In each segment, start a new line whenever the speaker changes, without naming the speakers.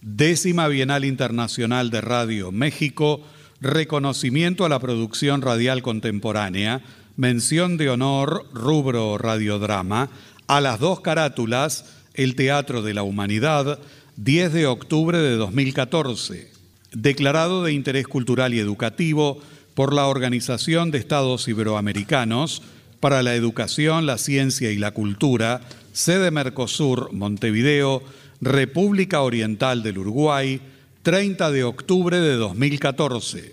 Décima Bienal Internacional de Radio México, reconocimiento a la producción radial contemporánea, mención de honor, rubro radiodrama, a las dos carátulas, el Teatro de la Humanidad, 10 de octubre de 2014, declarado de interés cultural y educativo por la Organización de Estados Iberoamericanos para la Educación, la Ciencia y la Cultura, sede Mercosur, Montevideo, República Oriental del Uruguay, 30 de octubre de 2014.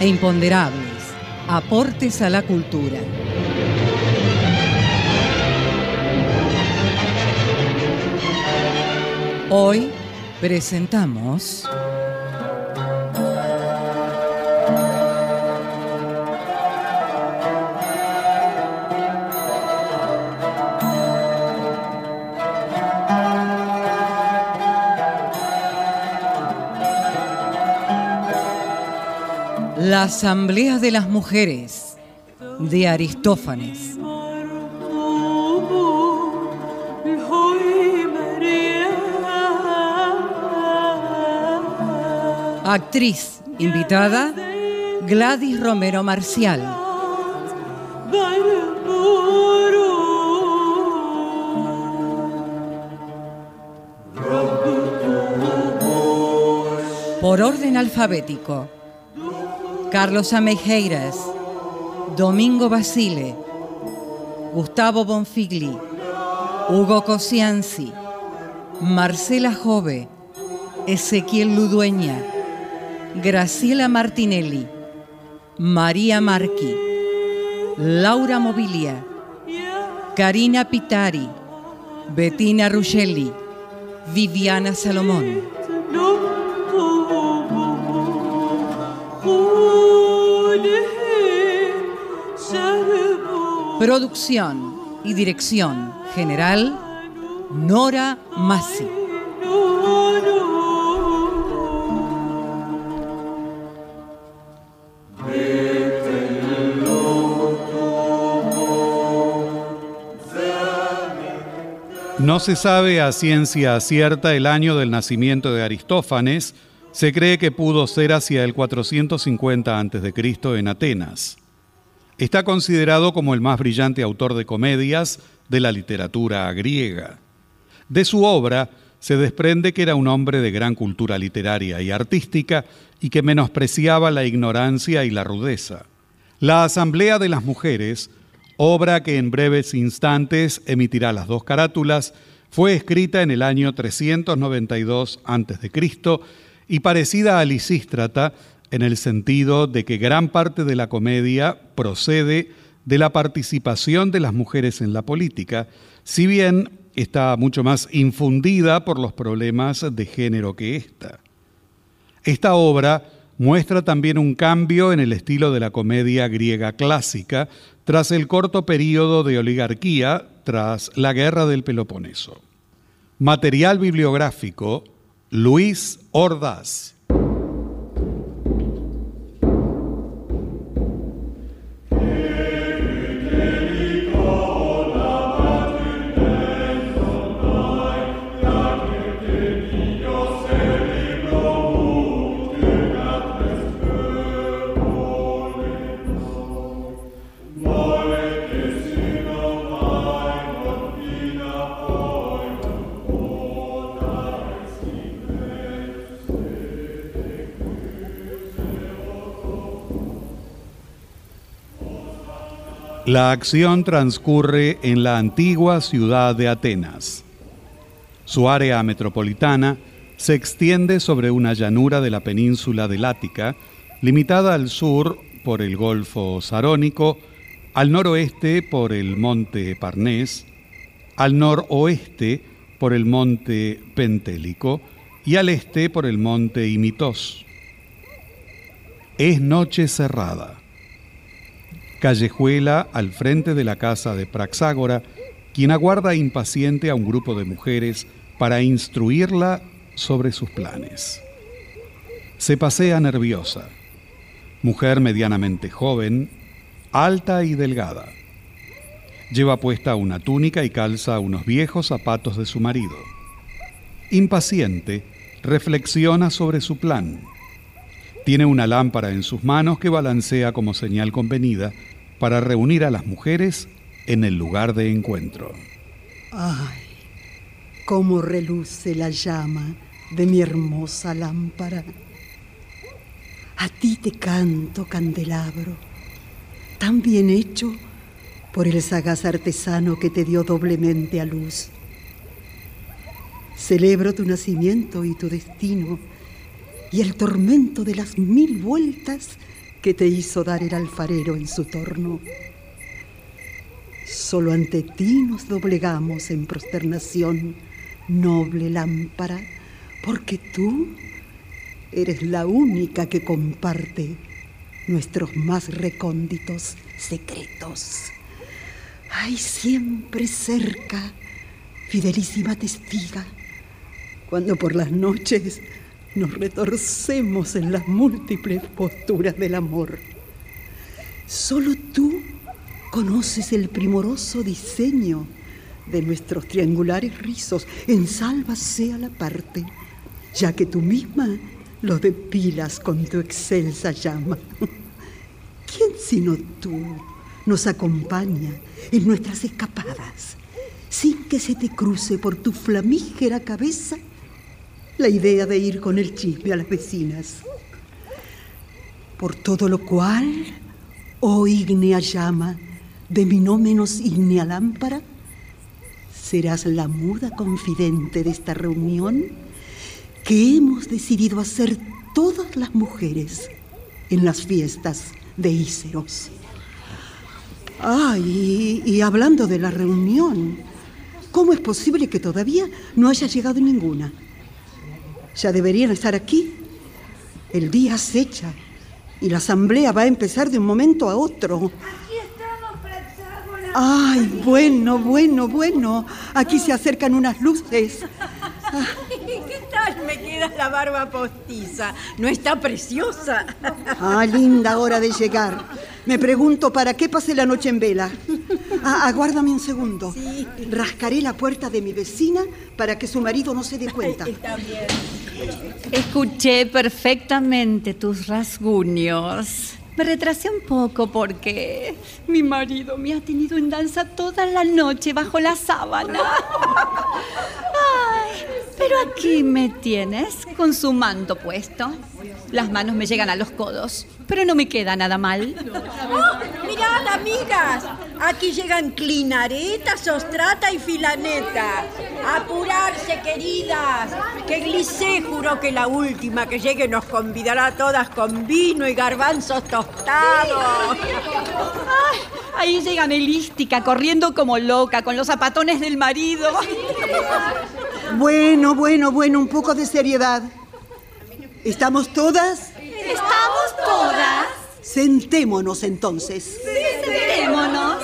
e imponderables, aportes a la cultura. Hoy presentamos... La Asamblea de las Mujeres de Aristófanes. Actriz invitada Gladys Romero Marcial. Por orden alfabético. Carlos Amejeiras, Domingo Basile, Gustavo Bonfigli, Hugo Cosianzi, Marcela Jove, Ezequiel Ludueña, Graciela Martinelli, María Marqui, Laura Mobilia, Karina Pitari, Bettina Rugelli, Viviana Salomón. Producción y dirección general, Nora Massi.
No se sabe a ciencia cierta el año del nacimiento de Aristófanes, se cree que pudo ser hacia el 450 a.C. en Atenas. Está considerado como el más brillante autor de comedias de la literatura griega. De su obra se desprende que era un hombre de gran cultura literaria y artística y que menospreciaba la ignorancia y la rudeza. La Asamblea de las Mujeres, obra que en breves instantes emitirá las dos carátulas, fue escrita en el año 392 a.C. y parecida a Lisístrata, en el sentido de que gran parte de la comedia procede de la participación de las mujeres en la política, si bien está mucho más infundida por los problemas de género que esta. Esta obra muestra también un cambio en el estilo de la comedia griega clásica tras el corto periodo de oligarquía tras la guerra del Peloponeso. Material bibliográfico, Luis Ordaz. La acción transcurre en la antigua ciudad de Atenas. Su área metropolitana se extiende sobre una llanura de la península del Ática, limitada al sur por el Golfo Sarónico, al noroeste por el monte Parnés, al noroeste por el monte Pentélico y al este por el monte Imitos. Es noche cerrada. Callejuela al frente de la casa de Praxágora, quien aguarda impaciente a un grupo de mujeres para instruirla sobre sus planes. Se pasea nerviosa, mujer medianamente joven, alta y delgada. Lleva puesta una túnica y calza unos viejos zapatos de su marido. Impaciente, reflexiona sobre su plan. Tiene una lámpara en sus manos que balancea como señal convenida para reunir a las mujeres en el lugar de encuentro.
Ay, cómo reluce la llama de mi hermosa lámpara. A ti te canto, candelabro, tan bien hecho por el sagaz artesano que te dio doblemente a luz. Celebro tu nacimiento y tu destino y el tormento de las mil vueltas que te hizo dar el alfarero en su torno. Solo ante ti nos doblegamos en prosternación, noble lámpara, porque tú eres la única que comparte nuestros más recónditos secretos. Ay, siempre cerca, fidelísima testiga, cuando por las noches nos retorcemos en las múltiples posturas del amor. Solo tú conoces el primoroso diseño de nuestros triangulares rizos, en salva sea la parte, ya que tú misma los depilas con tu excelsa llama. ¿Quién sino tú nos acompaña en nuestras escapadas, sin que se te cruce por tu flamígera cabeza la idea de ir con el chisme a las vecinas? Por todo lo cual, oh ígnea llama de mi no menos ígnea lámpara, serás la muda confidente de esta reunión que hemos decidido hacer todas las mujeres en las fiestas de Íceros. Ay, y, y hablando de la reunión, ¿cómo es posible que todavía no haya llegado ninguna? Ya deberían estar aquí. El día acecha y la asamblea va a empezar de un momento a otro. Ay, bueno, bueno, bueno. Aquí se acercan unas luces.
¿Qué tal me queda la barba postiza? ¿No está preciosa?
Ah, linda hora de llegar. Me pregunto para qué pasé la noche en vela. Ah, aguárdame un segundo.
Sí.
Rascaré la puerta de mi vecina para que su marido no se dé cuenta.
Está bien.
Escuché perfectamente tus rasguños. Me retrasé un poco porque mi marido me ha tenido en danza toda la noche bajo la sábana. Pero aquí me tienes con su manto puesto. Las manos me llegan a los codos, pero no me queda nada mal.
Oh, mirad, amigas. Aquí llegan Clinareta, Sostrata y Filaneta. Apurarse, queridas. Que Glicé juró que la última que llegue nos convidará a todas con vino y garbanzos tostados.
Ay, ahí llega Melística corriendo como loca con los zapatones del marido.
Bueno, bueno, bueno, un poco de seriedad. ¿Estamos todas?
¿Estamos todas?
Sentémonos entonces.
Sentémonos.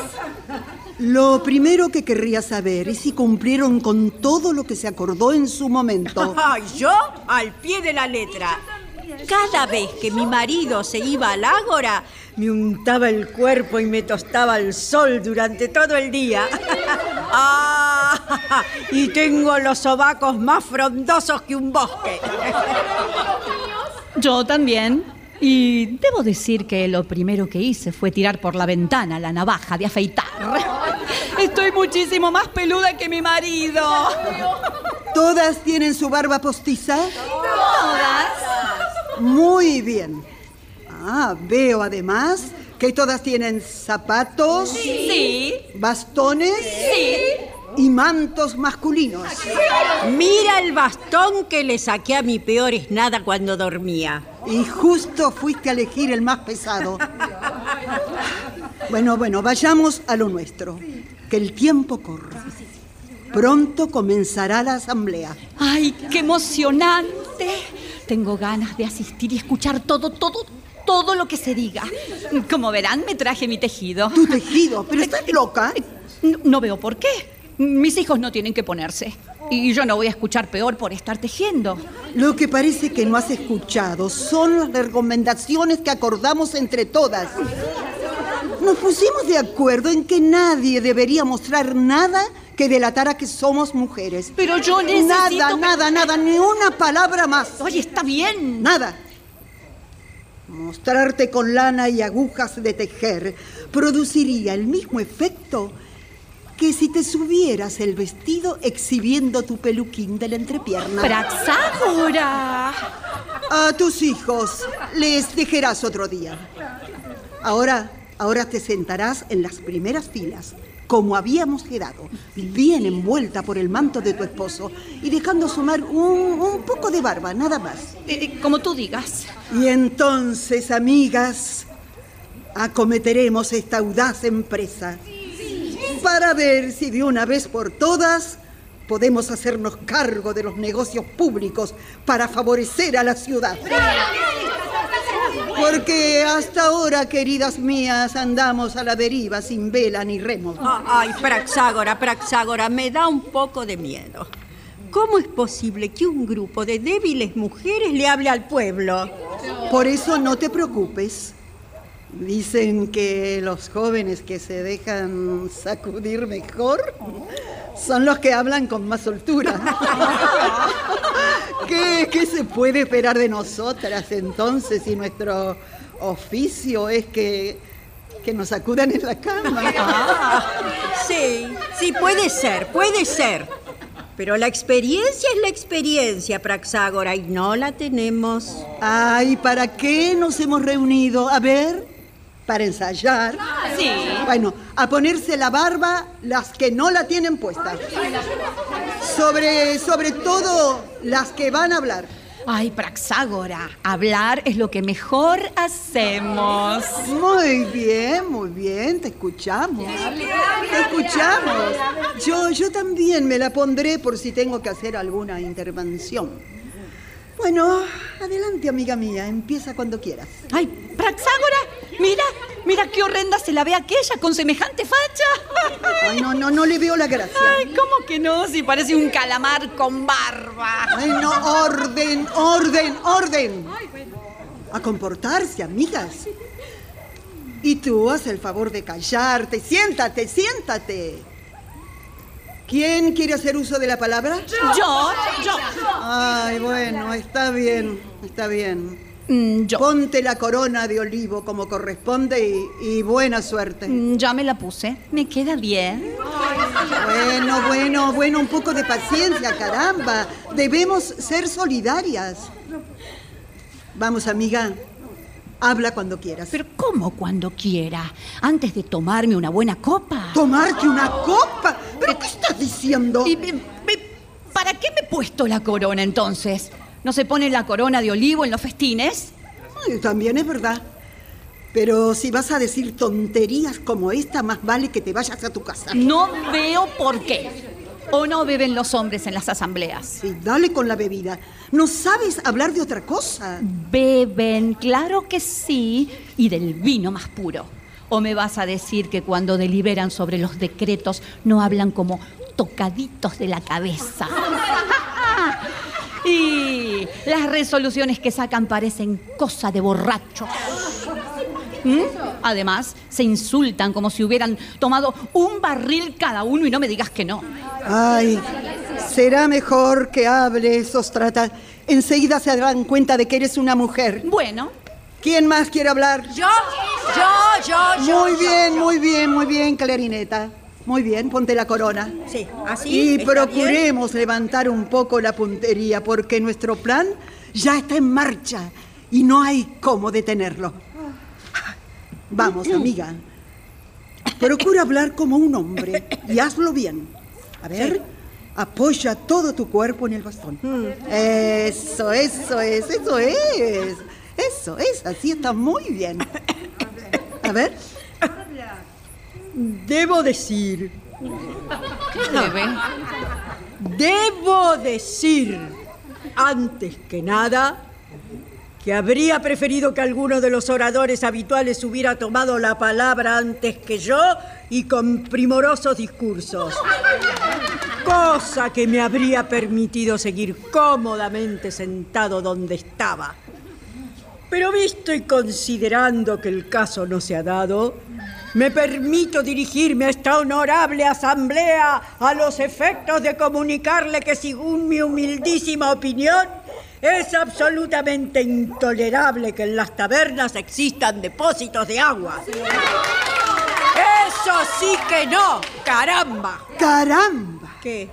Lo primero que querría saber es si cumplieron con todo lo que se acordó en su momento.
Ay, yo al pie de la letra. Cada vez que mi marido se iba al ágora, me untaba el cuerpo y me tostaba el sol durante todo el día. ¡Ah! Y tengo los sobacos más frondosos que un bosque.
Yo también. Y debo decir que lo primero que hice fue tirar por la ventana la navaja de afeitar. Estoy muchísimo más peluda que mi marido.
¿Todas tienen su barba postiza?
Todas.
Muy bien. Ah, veo además Que todas tienen zapatos,
Sí,
bastones
sí.
y mantos masculinos.
Mira el bastón que le saqué a mi peor es nada cuando dormía.
Y justo fuiste a elegir el más pesado. Bueno, bueno, vayamos a lo nuestro. Que el tiempo corra. Pronto comenzará la asamblea.
Ay, qué emocionante. Tengo ganas de asistir y escuchar todo, todo, todo lo que se diga. Como verán, me traje mi tejido.
Tu tejido, pero estás loca.
No, no veo por qué. Mis hijos no tienen que ponerse. Y yo no voy a escuchar peor por estar tejiendo.
Lo que parece que no has escuchado son las recomendaciones que acordamos entre todas. Nos pusimos de acuerdo en que nadie debería mostrar nada que delatara que somos mujeres.
Pero yo necesito...
Nada, nada, nada, ni una palabra más.
Oye, está bien.
Nada. Mostrarte con lana y agujas de tejer produciría el mismo efecto que si te subieras el vestido exhibiendo tu peluquín de la entrepierna.
Praxágora.
A tus hijos les dejarás otro día. Ahora, ahora te sentarás en las primeras filas, como habíamos quedado, bien envuelta por el manto de tu esposo y dejando asomar un, un poco de barba, nada más.
Eh, como tú digas.
Y entonces, amigas, acometeremos esta audaz empresa para ver si de una vez por todas podemos hacernos cargo de los negocios públicos para favorecer a la ciudad. Porque hasta ahora, queridas mías, andamos a la deriva sin vela ni remo.
Ah, Ay, Praxágora, Praxágora, me da un poco de miedo. ¿Cómo es posible que un grupo de débiles mujeres le hable al pueblo?
Por eso no te preocupes. Dicen que los jóvenes que se dejan sacudir mejor son los que hablan con más soltura. ¿Qué, qué se puede esperar de nosotras entonces si nuestro oficio es que, que nos sacudan en la cama?
Sí, sí, puede ser, puede ser. Pero la experiencia es la experiencia, Praxágora, y no la tenemos.
Ay, ¿para qué nos hemos reunido? A ver, para ensayar.
Sí.
Bueno, a ponerse la barba las que no la tienen puesta. Sobre, sobre todo las que van a hablar.
Ay, Praxágora, hablar es lo que mejor hacemos.
Muy bien, muy bien, te escuchamos. Te escuchamos. Yo, yo también me la pondré por si tengo que hacer alguna intervención. Bueno, adelante, amiga mía, empieza cuando quieras.
Ay, Praxágora, mira, mira qué horrenda se la ve aquella con semejante facha.
Ay, no, no, no le veo la gracia.
Ay, ¿cómo que no? Si parece un calamar con barba.
Ay, no, orden, orden, orden. A comportarse, amigas. Y tú haz el favor de callarte. Siéntate, siéntate. ¿Quién quiere hacer uso de la palabra?
Yo, yo,
Ay, bueno, está bien, está bien.
mm, yo.
Ponte la corona de olivo como corresponde y, y buena suerte.
Mm, Ya me la puse. Me queda bien.
Bueno, bueno, bueno, un poco de paciencia, caramba. Debemos ser solidarias. Vamos, amiga. Habla cuando quieras.
Pero ¿cómo cuando quiera? Antes de tomarme una buena copa.
¿Tomarte una copa? ¿Pero qué estás diciendo?
¿Y, y- y- ¿Para qué me he puesto la corona entonces? ¿No se pone la corona de olivo en los festines?
Ay, También es verdad. Pero si vas a decir tonterías como esta, más vale que te vayas a tu casa.
No veo por qué. ¿O no beben los hombres en las asambleas?
Sí, dale con la bebida. ¿No sabes hablar de otra cosa?
Beben, claro que sí, y del vino más puro. ¿O me vas a decir que cuando deliberan sobre los decretos no hablan como tocaditos de la cabeza? y las resoluciones que sacan parecen cosa de borrachos. ¿Mm? Además, se insultan como si hubieran tomado un barril cada uno y no me digas que no.
Ay, será mejor que hables, Ostrata. Enseguida se darán cuenta de que eres una mujer.
Bueno,
¿Quién más quiere hablar?
Yo, yo, yo, yo.
Muy bien,
yo.
muy bien, muy bien, clarineta. Muy bien, ponte la corona.
Sí, así.
Y procuremos levantar un poco la puntería, porque nuestro plan ya está en marcha y no hay cómo detenerlo. Vamos, amiga. Procura hablar como un hombre y hazlo bien. A ver, apoya todo tu cuerpo en el bastón. Eso, eso es, eso es. Eso es, así está muy bien. A ver.
Debo decir,
Debe.
debo decir, antes que nada, que habría preferido que alguno de los oradores habituales hubiera tomado la palabra antes que yo y con primorosos discursos. Cosa que me habría permitido seguir cómodamente sentado donde estaba. Pero visto y considerando que el caso no se ha dado, me permito dirigirme a esta honorable asamblea a los efectos de comunicarle que según mi humildísima opinión es absolutamente intolerable que en las tabernas existan depósitos de agua. Eso sí que no, caramba.
¡Caramba!
¿Qué?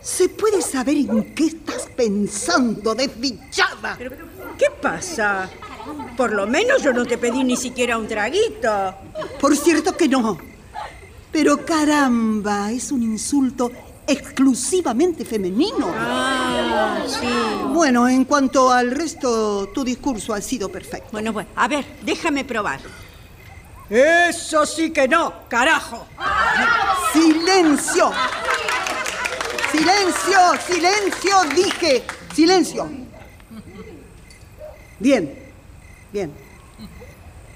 ¿Se puede saber en qué estás pensando, desdichada?
¿Pero qué pasa? Por lo menos yo no te pedí ni siquiera un traguito.
Por cierto que no. Pero caramba, es un insulto exclusivamente femenino.
Ah, sí.
Bueno, en cuanto al resto, tu discurso ha sido perfecto.
Bueno, bueno, a ver, déjame probar. Eso sí que no, carajo.
¡Silencio! ¡Silencio! ¡Silencio! Dije, silencio. Bien, bien.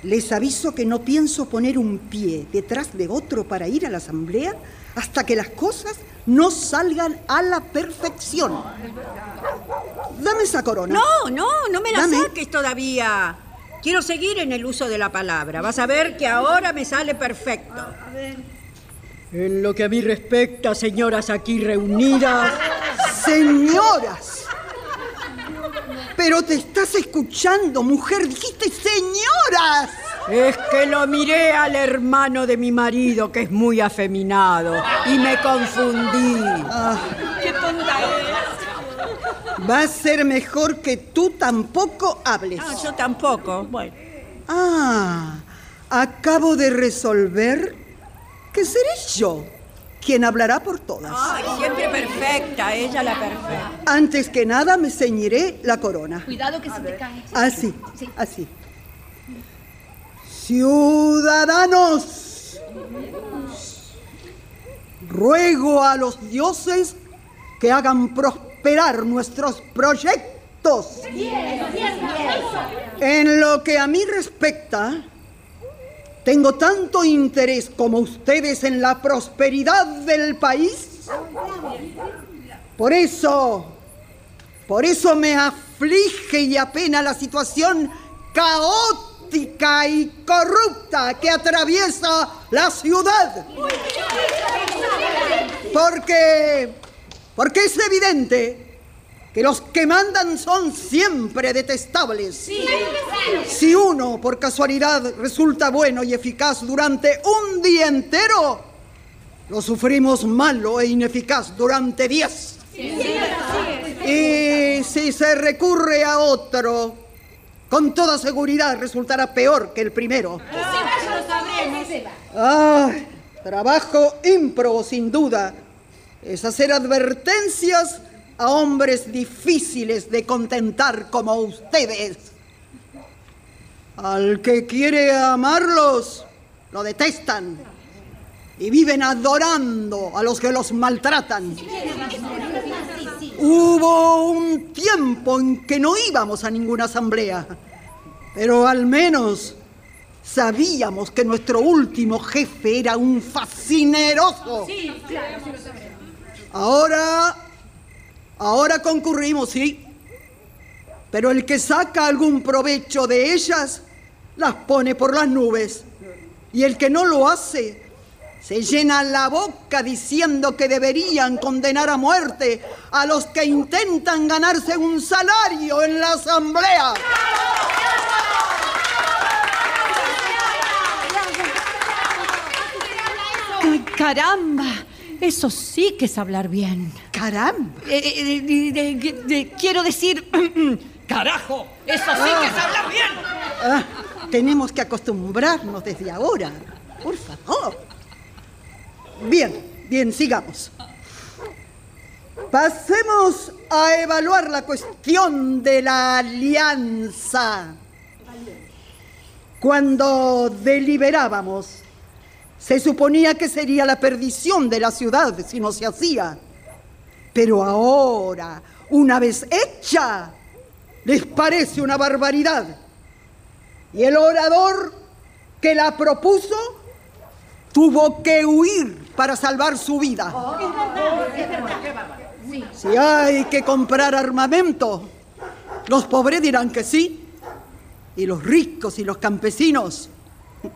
Les aviso que no pienso poner un pie detrás de otro para ir a la asamblea hasta que las cosas no salgan a la perfección. Dame esa corona.
No, no, no me la
Dame.
saques todavía. Quiero seguir en el uso de la palabra. Vas a ver que ahora me sale perfecto. En lo que a mí respecta, señoras aquí reunidas,
Señoras. Pero te estás escuchando, mujer. Dijiste señoras.
es que lo miré al hermano de mi marido, que es muy afeminado, y me confundí.
¡Qué tonta es!
Va a ser mejor que tú tampoco hables.
Ah, yo tampoco. Bueno.
Ah, acabo de resolver que seré yo quien hablará por todas.
Ay, siempre perfecta, ella la perfecta.
Antes que nada me ceñiré la corona.
Cuidado que se te cae.
Así, así. Ciudadanos, ruego a los dioses que hagan prosperar nuestros proyectos. En lo que a mí respecta, tengo tanto interés como ustedes en la prosperidad del país. Por eso, por eso me aflige y apena la situación caótica y corrupta que atraviesa la ciudad. Porque, porque es evidente que los que mandan son siempre detestables. Si uno por casualidad resulta bueno y eficaz durante un día lo sufrimos malo e ineficaz durante diez. Y si se recurre a otro, con toda seguridad resultará peor que el primero. Ah, trabajo ímprobo, sin duda, es hacer advertencias a hombres difíciles de contentar como ustedes. Al que quiere amarlos, lo detestan y viven adorando a los que los maltratan. Hubo un tiempo en que no íbamos a ninguna asamblea, pero al menos sabíamos que nuestro último jefe era un fascineroso. Ahora, ahora concurrimos, sí, pero el que saca algún provecho de ellas las pone por las nubes. Y el que no lo hace se llena la boca diciendo que deberían condenar a muerte a los que intentan ganarse un salario en la asamblea.
Caramba, eso sí que es hablar bien.
Caramba.
Eh, eh, de- de- quiero decir, carajo, eso sí que es hablar bien.
Tenemos que acostumbrarnos desde ahora. Por favor. Bien, bien, sigamos. Pasemos a evaluar la cuestión de la alianza. Cuando deliberábamos, se suponía que sería la perdición de la ciudad si no se hacía. Pero ahora, una vez hecha, les parece una barbaridad. Y el orador que la propuso tuvo que huir para salvar su vida. Si hay que comprar armamento, los pobres dirán que sí, y los ricos y los campesinos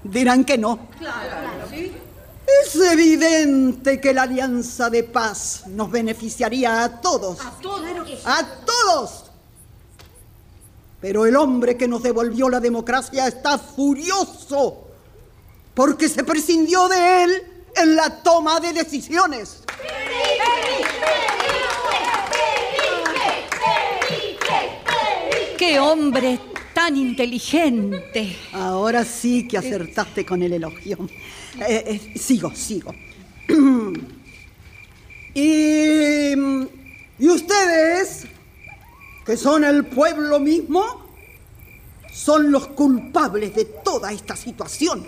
dirán que no. Es evidente que la alianza de paz nos beneficiaría a todos. A todos. A todos. Pero el hombre que nos devolvió la democracia está furioso porque se prescindió de él en la toma de decisiones.
¡Qué hombre tan inteligente!
Ahora sí que acertaste con el elogio. Eh, eh, sigo, sigo. y, y ustedes, que son el pueblo mismo, son los culpables de toda esta situación.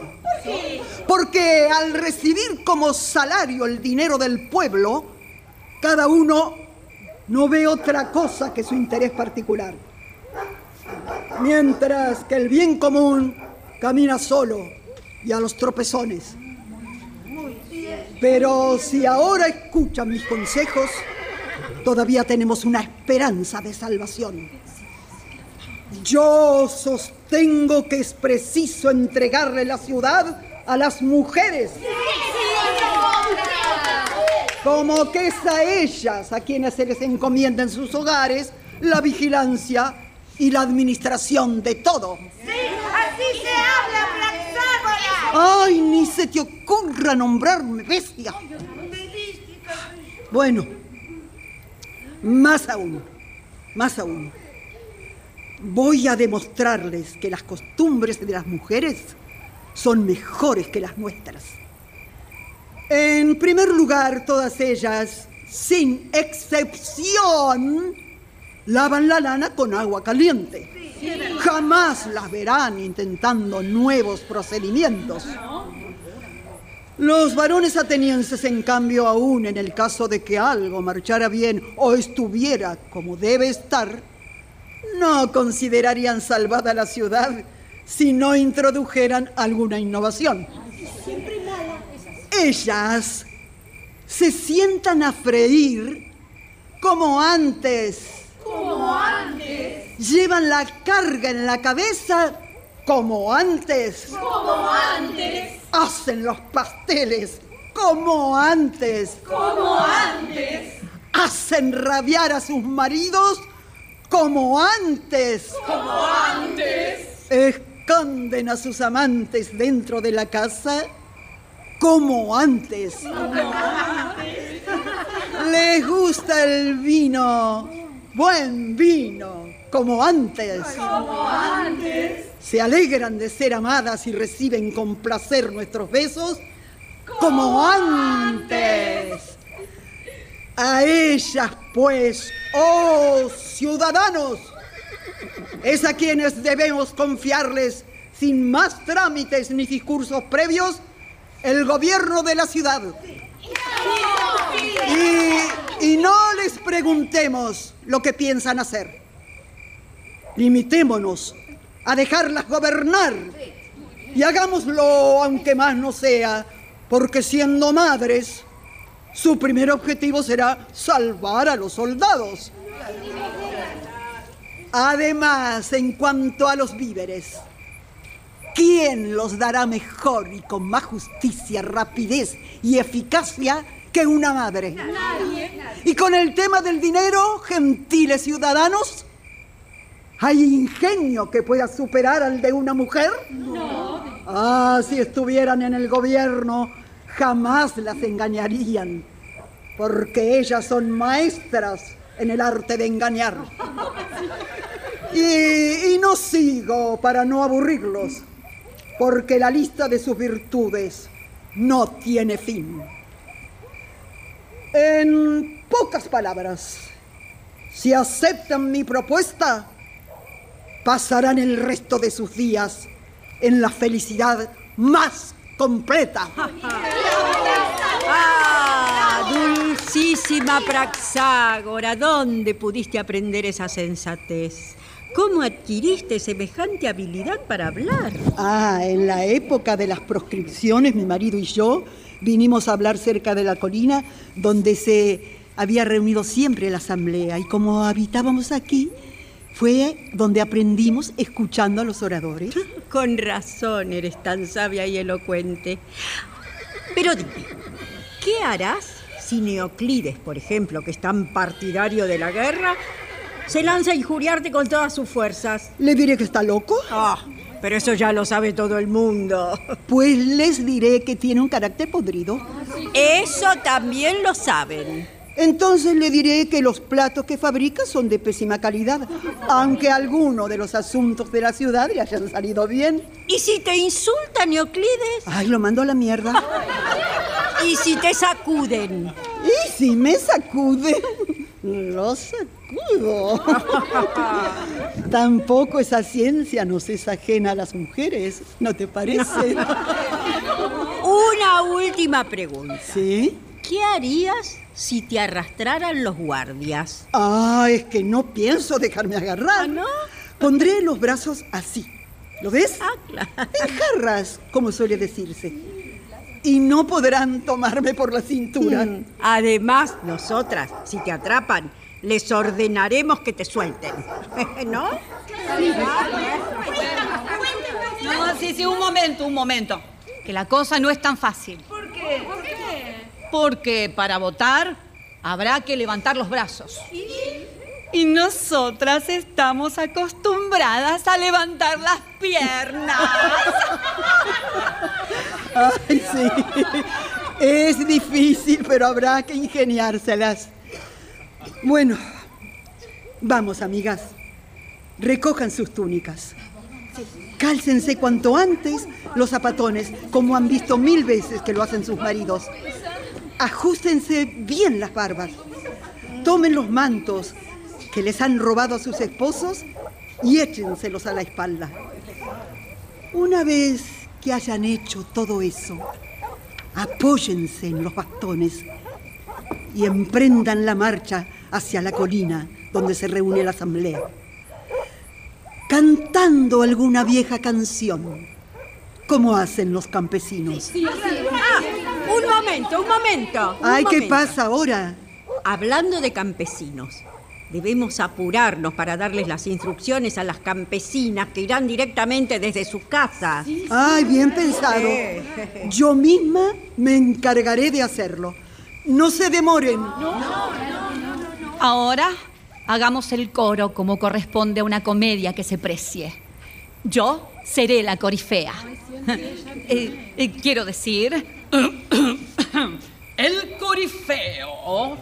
Porque al recibir como salario el dinero del pueblo, cada uno no ve otra cosa que su interés particular. Mientras que el bien común camina solo y a los tropezones. Pero si ahora escuchan mis consejos, todavía tenemos una esperanza de salvación. Yo sostengo que es preciso entregarle la ciudad a las mujeres. Como que es a ellas a quienes se les encomienda en sus hogares la vigilancia y la administración de todo.
Sí, así se habla,
Ay, ni se te ocurra nombrarme bestia. Bueno, más aún, más aún voy a demostrarles que las costumbres de las mujeres son mejores que las nuestras. En primer lugar, todas ellas, sin excepción, lavan la lana con agua caliente. Jamás las verán intentando nuevos procedimientos. Los varones atenienses, en cambio, aún en el caso de que algo marchara bien o estuviera como debe estar, no considerarían salvada la ciudad si no introdujeran alguna innovación. Ellas se sientan a freír como antes.
Como antes.
Llevan la carga en la cabeza como antes.
Como antes.
Hacen los pasteles como antes.
Como antes.
Hacen rabiar a sus maridos como antes.
Como antes.
Esconden a sus amantes dentro de la casa como antes.
Como antes.
Les gusta el vino, buen vino, como antes.
Como antes.
Se alegran de ser amadas y reciben con placer nuestros besos como antes. A ellas, pues, oh ciudadanos, es a quienes debemos confiarles, sin más trámites ni discursos previos, el gobierno de la ciudad. Y, no les preguntemos lo que piensan hacer. Limitémonos a dejarlas gobernar y hagámoslo aunque más no sea, porque siendo madres, su primer objetivo será salvar a los soldados. Además, en cuanto a los víveres, ¿quién los dará mejor y con más justicia, rapidez y eficacia que una madre? Y con el tema del dinero, gentiles ciudadanos, ¿hay ingenio que pueda superar al de una mujer?
No.
Ah, si estuvieran en el gobierno, jamás las engañarían, porque ellas son maestras en el arte de engañar. Y, y no sigo para no aburrirlos. Porque la lista de sus virtudes no tiene fin. En pocas palabras, si aceptan mi propuesta, pasarán el resto de sus días en la felicidad más completa.
¡Ah! Dulcísima Praxágora, ¿dónde pudiste aprender esa sensatez? ¿Cómo adquiriste semejante habilidad para hablar?
Ah, en la época de las proscripciones, mi marido y yo vinimos a hablar cerca de la colina donde se había reunido siempre la asamblea y como habitábamos aquí, fue donde aprendimos escuchando a los oradores.
Con razón eres tan sabia y elocuente. Pero dime, ¿qué harás si Neoclides, por ejemplo, que es tan partidario de la guerra, se lanza a injuriarte con todas sus fuerzas?
¿Le diré que está loco?
Ah, pero eso ya lo sabe todo el mundo.
Pues les diré que tiene un carácter podrido.
Eso también lo saben.
Entonces le diré que los platos que fabrica son de pésima calidad, aunque algunos de los asuntos de la ciudad le hayan salido bien.
¿Y si te insulta Neoclides?
Ay, lo mando a la mierda.
¿Y si te sacuden?
¿Y si me sacude? Lo sacudo. Tampoco esa ciencia nos es ajena a las mujeres, ¿no te parece?
Una última pregunta.
¿Sí?
¿Qué harías si te arrastraran los guardias?
Ah, es que no pienso dejarme agarrar.
¿Ah, no?
Pondré los brazos así. ¿Lo ves?
Ah, claro.
En jarras, como suele decirse. Y no podrán tomarme por la cintura.
Mm. Además, nosotras, si te atrapan, les ordenaremos que te suelten. ¿No?
No, sí, sí, un momento, un momento. Que la cosa no es tan fácil. ¿Por qué? ¿Por qué? Porque para votar habrá que levantar los brazos. ¿Y? Nosotras estamos acostumbradas a levantar las piernas.
Ay, sí. Es difícil, pero habrá que ingeniárselas. Bueno, vamos, amigas. Recojan sus túnicas. Cálcense cuanto antes los zapatones, como han visto mil veces que lo hacen sus maridos. Ajustense bien las barbas. Tomen los mantos que les han robado a sus esposos y échenselos a la espalda. Una vez que hayan hecho todo eso, apóyense en los bastones y emprendan la marcha hacia la colina donde se reúne la asamblea, cantando alguna vieja canción, como hacen los campesinos.
Ah, un momento, un momento. un
Ay, ¿qué
momento.
pasa ahora?
Hablando de campesinos, debemos apurarnos para darles las instrucciones a las campesinas que irán directamente desde sus casas.
Ay, bien pensado. Yo misma me encargaré de hacerlo. No se demoren.
Ahora hagamos el coro como corresponde a una comedia que se precie. Yo seré la corifea. Eh, eh, quiero decir, el corifeo.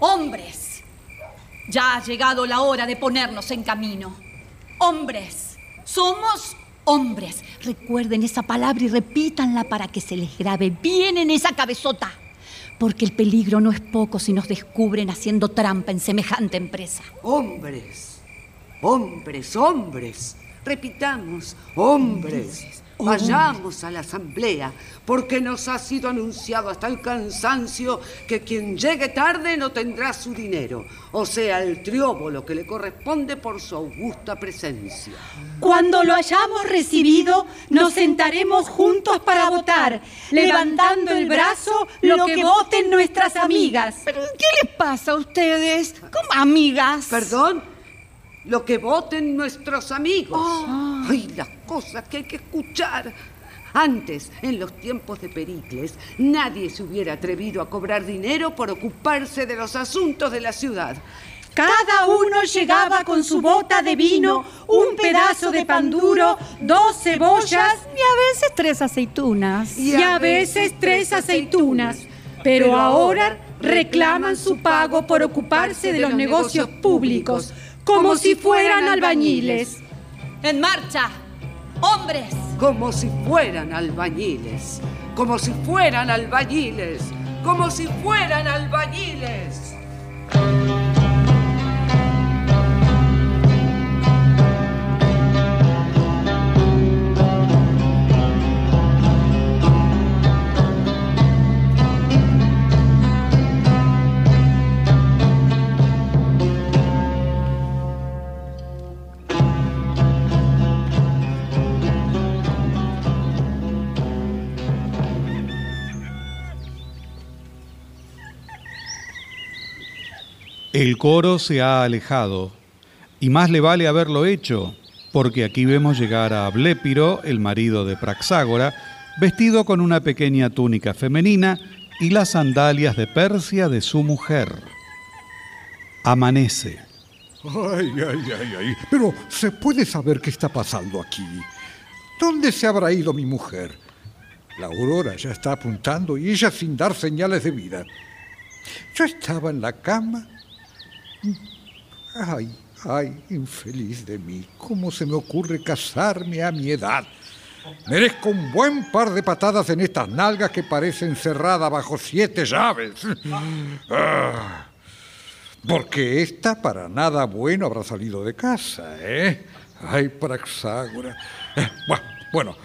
Hombres, ya ha llegado la hora de ponernos en camino. Hombres, somos hombres. Recuerden esa palabra y repítanla para que se les grabe bien en esa cabezota. Porque el peligro no es poco si nos descubren haciendo trampa en semejante empresa.
Hombres, hombres, hombres. Repitamos, hombres. Vayamos a la asamblea, porque nos ha sido anunciado hasta el cansancio que quien llegue tarde no tendrá su dinero, o sea, el trióbolo que le corresponde por su augusta presencia.
Cuando lo hayamos recibido, nos sentaremos juntos para votar, levantando el brazo lo que voten nuestras amigas.
¿Pero qué les pasa a ustedes? ¿Cómo amigas?
¿Perdón? Lo que voten nuestros amigos. Ay, las cosas que hay que escuchar. Antes, en los tiempos de Pericles, nadie se hubiera atrevido a cobrar dinero por ocuparse de los asuntos de la ciudad.
Cada uno llegaba con su bota de vino, un pedazo de pan duro, dos cebollas
Y a veces tres aceitunas.
y a veces tres aceitunas. Pero ahora reclaman su pago por ocuparse de los negocios públicos, como si fueran albañiles.
En marcha, hombres.
como si fueran albañiles, como si fueran albañiles, como si fueran albañiles.
El coro se ha alejado, y más le vale haberlo hecho, porque aquí vemos llegar a Blépiro, el marido de Praxágora, vestido con una pequeña túnica femenina y las sandalias de Persia de su mujer. Amanece.
Ay, ay, ay, ay. Pero ¿se puede saber qué está pasando aquí? ¿Dónde se habrá ido mi mujer? La aurora ya está apuntando y ella sin dar señales de vida. Yo estaba en la cama. Ay, ay, infeliz de mí. ¿Cómo se me ocurre casarme a mi edad? Merezco un buen par de patadas en estas nalgas que parecen cerradas bajo siete llaves. Ah, porque esta para nada bueno habrá salido de casa, ¿eh? Ay, Praxágora. Eh, bueno,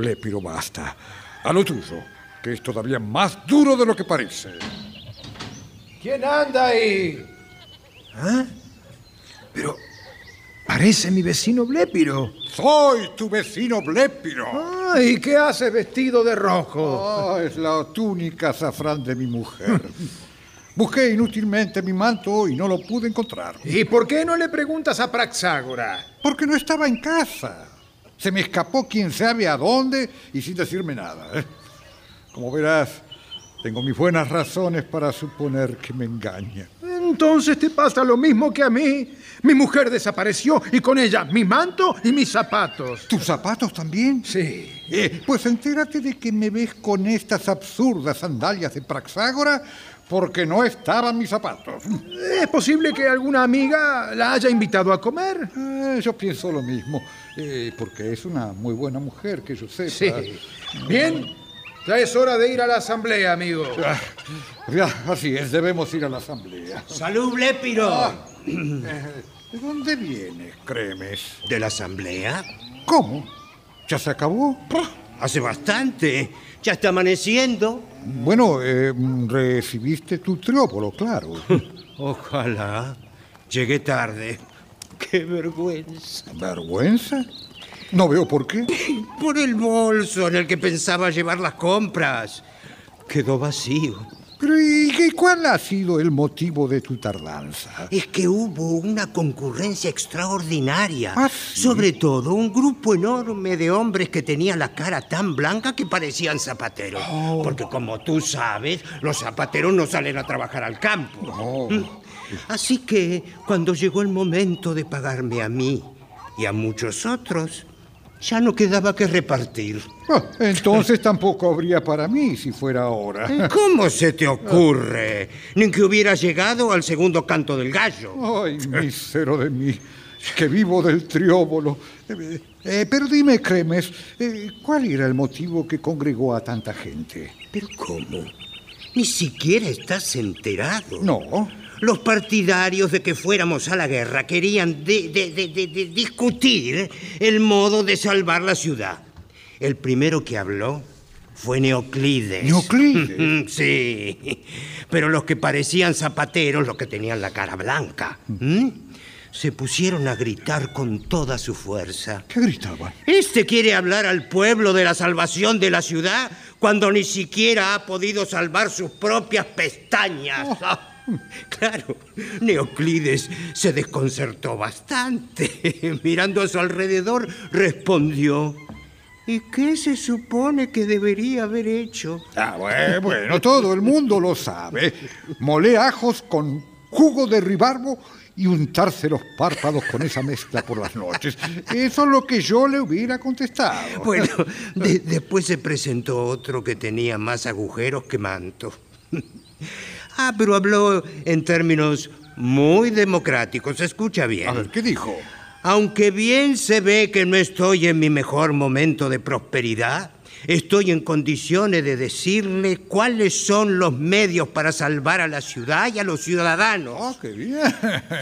Lépiro, basta. A lo tuyo, que es todavía más duro de lo que parece.
¿Quién anda ahí? ¿Ah? Pero parece mi vecino Blépiro.
Soy tu vecino Blépiro.
Ay, ¿qué hace vestido de rojo?
Ah, es la túnica azafrán de mi mujer. Busqué inútilmente mi manto y no lo pude encontrar.
¿Y por qué no le preguntas a Praxágora?
Porque no estaba en casa. Se me escapó quién sabe a dónde y sin decirme nada. ¿eh? Como verás, tengo mis buenas razones para suponer que me engaña.
Entonces te pasa lo mismo que a mí. Mi mujer desapareció y con ella mi manto y mis zapatos.
¿Tus zapatos también?
Sí.
Eh, pues entérate de que me ves con estas absurdas sandalias de Praxágora porque no estaban mis zapatos.
¿Es posible que alguna amiga la haya invitado a comer?
Eh, yo pienso lo mismo, eh, porque es una muy buena mujer, que yo sepa.
Sí. Bien, ya es hora de ir a la asamblea, amigo.
Ah, ya, así es, debemos ir a la asamblea.
¡Salud, Blépiro!
Ah, ¿De dónde vienes, Cremes?
¿De la asamblea?
¿Cómo? ¿Ya se acabó?
Hace bastante. Ya está amaneciendo.
Bueno, eh, recibiste tu triópolo, claro.
Ojalá. Llegué tarde. ¡Qué vergüenza!
¿Vergüenza? No veo por qué.
Por el bolso en el que pensaba llevar las compras. Quedó vacío.
Pero ¿y cuál ha sido el motivo de tu tardanza?
Es que hubo una concurrencia extraordinaria.
¿Ah, sí?
Sobre todo un grupo enorme de hombres que tenían la cara tan blanca que parecían zapateros.
Oh.
Porque como tú sabes, los zapateros no salen a trabajar al campo.
Oh.
Mm. Así que cuando llegó el momento de pagarme a mí y a muchos otros, ya no quedaba que repartir.
Ah, entonces tampoco habría para mí si fuera ahora.
¿Cómo se te ocurre? Ni que hubiera llegado al segundo canto del gallo.
Ay, mísero de mí, que vivo del trióbolo. Eh, eh, pero dime, Cremes, eh, ¿cuál era el motivo que congregó a tanta gente?
¿Pero cómo? Ni siquiera estás enterado.
No.
Los partidarios de que fuéramos a la guerra querían de- de- de- de- de discutir el modo de salvar la ciudad. El primero que habló fue Neoclides.
¿Neoclides?
sí. Pero los que parecían zapateros, los que tenían la cara blanca, ¿m? se pusieron a gritar con toda su fuerza.
¿Qué gritaban?
¿Este quiere hablar al pueblo de la salvación de la ciudad cuando ni siquiera ha podido salvar sus propias pestañas? Ah, claro, Neoclides se desconcertó bastante. Mirando a su alrededor, respondió. ¿Y qué se supone que debería haber hecho?
Ah, bueno, bueno, todo el mundo lo sabe. Molé ajos con jugo de ribarbo y untarse los párpados con esa mezcla por las noches. Eso es lo que yo le hubiera contestado.
Bueno, de- después se presentó otro que tenía más agujeros que manto. Ah, pero habló en términos muy democráticos. Escucha bien.
A ver, ¿qué dijo?
Aunque bien se ve que no estoy en mi mejor momento de prosperidad, estoy en condiciones de decirle cuáles son los medios para salvar a la ciudad y a los ciudadanos.
¡Oh, qué bien!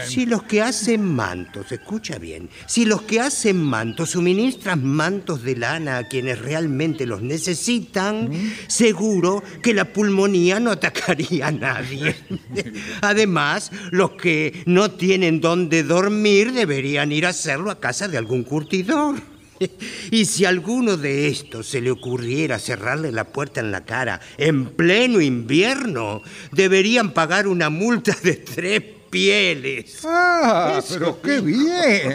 Si los que hacen mantos, escucha bien, si los que hacen mantos suministran mantos de lana a quienes realmente los necesitan, seguro que la pulmonía no atacaría a nadie. Además, los que no tienen dónde dormir deberían ir a hacerlo a casa de algún curtidor. Y si a alguno de estos se le ocurriera cerrarle la puerta en la cara en pleno invierno, deberían pagar una multa de tres pieles.
¡Ah,
Eso
pero qué bien!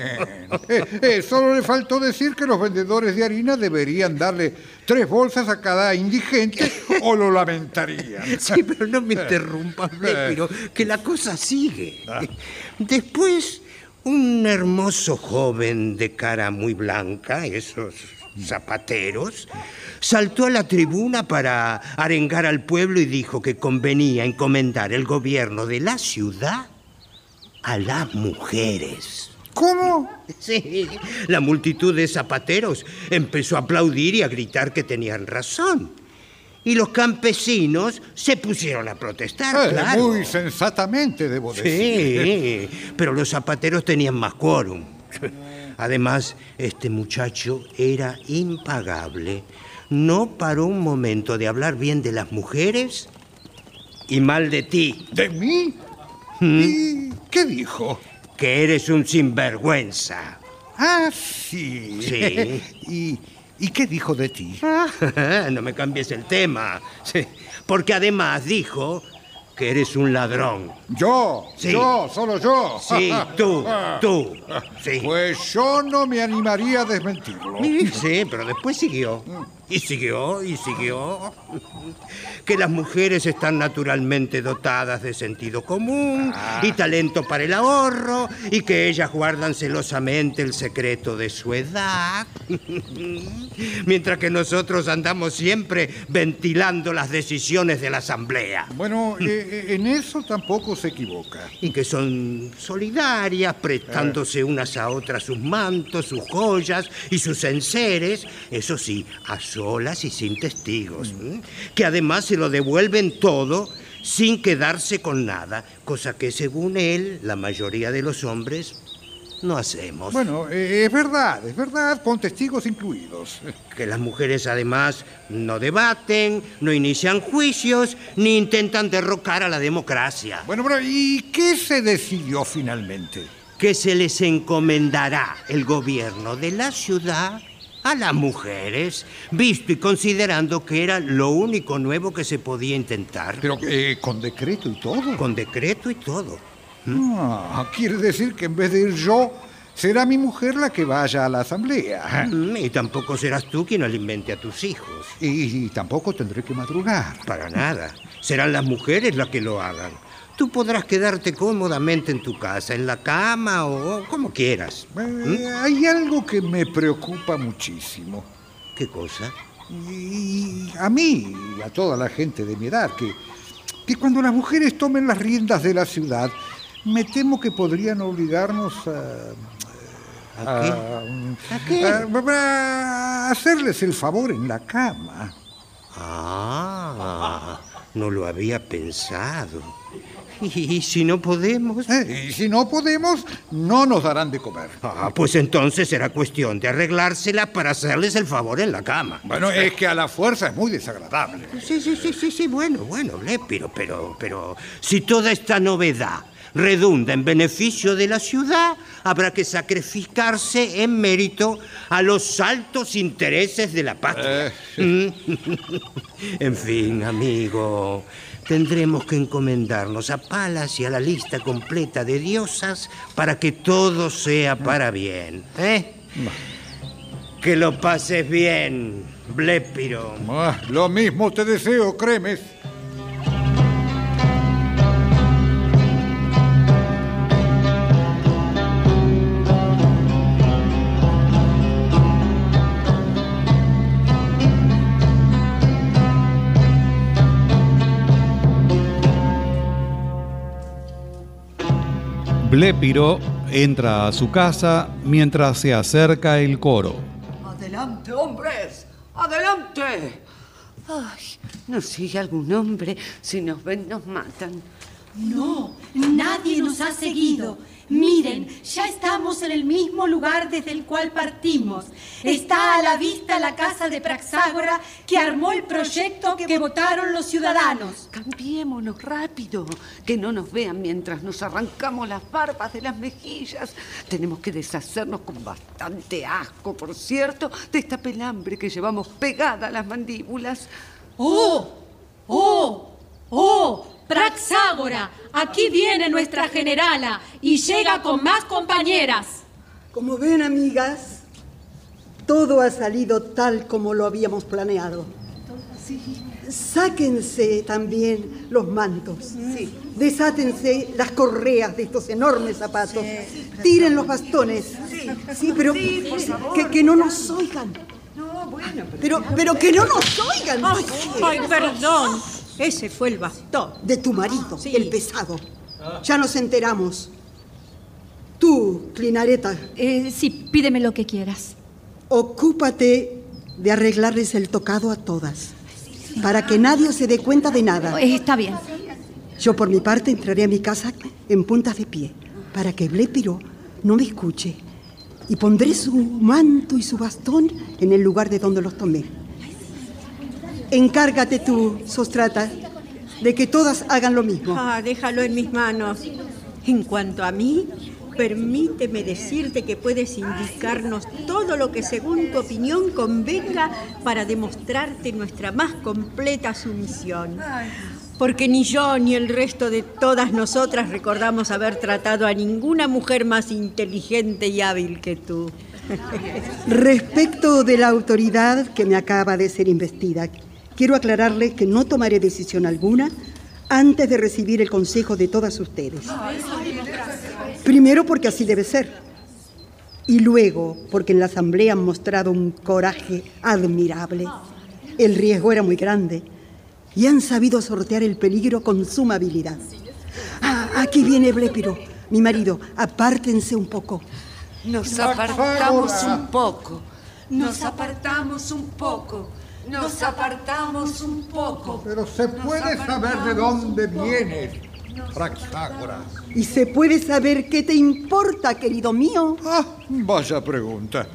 Eh, eh, solo le faltó decir que los vendedores de harina deberían darle tres bolsas a cada indigente o lo lamentarían.
Sí, pero no me interrumpas, pero que la cosa sigue. Después, un hermoso joven de cara muy blanca, esos zapateros, saltó a la tribuna para arengar al pueblo y dijo que convenía encomendar el gobierno de la ciudad a las mujeres.
¿Cómo?
Sí, la multitud de zapateros empezó a aplaudir y a gritar que tenían razón. Y los campesinos se pusieron a protestar,
Eh,
claro.
Muy sensatamente, debo decir.
Sí, pero los zapateros tenían más quórum. Además, este muchacho era impagable. No paró un momento de hablar bien de las mujeres y mal de ti.
¿De mí?
¿Y
qué dijo?
Que eres un sinvergüenza.
Ah, sí.
Sí.
¿Y, ¿Y qué dijo de ti?
no me cambies el tema. Sí, Porque además dijo que eres un ladrón.
Yo,
Sí.
yo, solo yo.
Sí, tú, tú. Sí.
Pues yo no me animaría a desmentirlo.
Sí, pero después siguió. Y siguió, y siguió. Que las mujeres están naturalmente dotadas de sentido común y talento para el ahorro, y que ellas guardan celosamente el secreto de su edad. Mientras que nosotros andamos siempre ventilando las decisiones de la Asamblea.
Bueno, eh, eh, en eso tampoco se equivoca.
Y que son solidarias, prestándose unas a otras sus mantos, sus joyas y sus enseres, eso sí, a solas y sin testigos, que además se lo devuelven todo sin quedarse con nada, cosa que según él, la mayoría de los hombres no hacemos.
Bueno, eh, es verdad, es verdad, con testigos incluidos.
Que las mujeres además no debaten, no inician juicios, ni intentan derrocar a la democracia.
Bueno, pero ¿y qué se decidió finalmente?
que se les encomendará el gobierno de la ciudad a las mujeres, visto y considerando que era lo único nuevo que se podía intentar.
Pero eh, con decreto y todo.
Con decreto y todo.
Ah, quiere decir que en vez de ir yo, será mi mujer la que vaya a la asamblea.
Mm, Y tampoco serás tú quien alimente a tus hijos.
Y, y tampoco tendré que madrugar.
Para nada. Serán las mujeres las que lo hagan. Tú podrás quedarte cómodamente en tu casa, en la cama o como quieras.
Eh, hay algo que me preocupa muchísimo.
¿Qué cosa?
Y a mí y a toda la gente de mi edad, que, que cuando las mujeres tomen las riendas de la ciudad, me temo que podrían obligarnos a...
¿A qué?
¿A
qué?
a hacerles el favor en la cama.
Ah, no lo había pensado. ¿Y si no podemos?
Eh, y si no podemos, no nos darán de comer.
Ah, pues entonces será cuestión de arreglársela para hacerles el favor en la cama.
Bueno, es que a la fuerza es muy desagradable.
Sí, sí, sí, sí, sí, bueno, bueno, Lépiro, pero, pero si toda esta novedad redunda en beneficio de la ciudad, habrá que sacrificarse en mérito a los altos intereses de la patria.
Eh,
en fin, amigo, tendremos que encomendarnos a Palas y a la lista completa de diosas para que todo sea para bien. ¿eh? Que lo pases bien, Blépiro.
Ah, lo mismo te deseo, Cremes.
Blépiro entra a su casa mientras se acerca el coro.
Adelante, hombres, adelante. Ay, ¿nos sigue algún hombre? Si nos ven, nos matan.
No, nadie nos ha seguido. Miren, ya estamos en el mismo lugar desde el cual partimos. Está a la vista la casa de Praxágora que armó el proyecto que votaron los ciudadanos.
Cambiémonos rápido, que no nos vean mientras nos arrancamos las barbas de las mejillas. Tenemos que deshacernos con bastante asco, por cierto, de esta pelambre que llevamos pegada a las mandíbulas.
¡Oh! ¡Oh! ¡Oh! Praxágora, aquí viene nuestra generala y llega con más compañeras.
Como ven, amigas, todo ha salido tal como lo habíamos planeado. Sáquense también los mantos. Desátense las correas de estos enormes zapatos. Tiren los bastones. Sí, pero que, que no nos oigan. Pero, pero que no nos oigan.
Ay, ay, perdón. Ese fue el bastón.
De tu marido, el pesado. Ya nos enteramos. Tú, Clinareta.
Eh, sí, pídeme lo que quieras.
Ocúpate de arreglarles el tocado a todas. Para que nadie se dé cuenta de nada.
Eh, está bien.
Yo por mi parte entraré a mi casa en puntas de pie. Para que Blépiro no me escuche. Y pondré su manto y su bastón en el lugar de donde los tomé. Encárgate tú, Sostrata, de que todas hagan lo mismo.
Ah, déjalo en mis manos. En cuanto a mí, permíteme decirte que puedes indicarnos todo lo que según tu opinión convenga para demostrarte nuestra más completa sumisión. Porque ni yo ni el resto de todas nosotras recordamos haber tratado a ninguna mujer más inteligente y hábil que tú.
Respecto de la autoridad que me acaba de ser investida, quiero aclararle que no tomaré decisión alguna antes de recibir el consejo de todas ustedes. Primero porque así debe ser. Y luego porque en la asamblea han mostrado un coraje admirable. El riesgo era muy grande y han sabido sortear el peligro con suma habilidad. Ah, aquí viene Blépiro, mi marido. Apártense un poco.
Nos apartamos un poco. Nos apartamos un poco. Nos apartamos un poco.
Pero se puede saber de dónde vienes, Praxágora.
¿Y se puede saber qué te importa, querido mío?
Ah, vaya pregunta.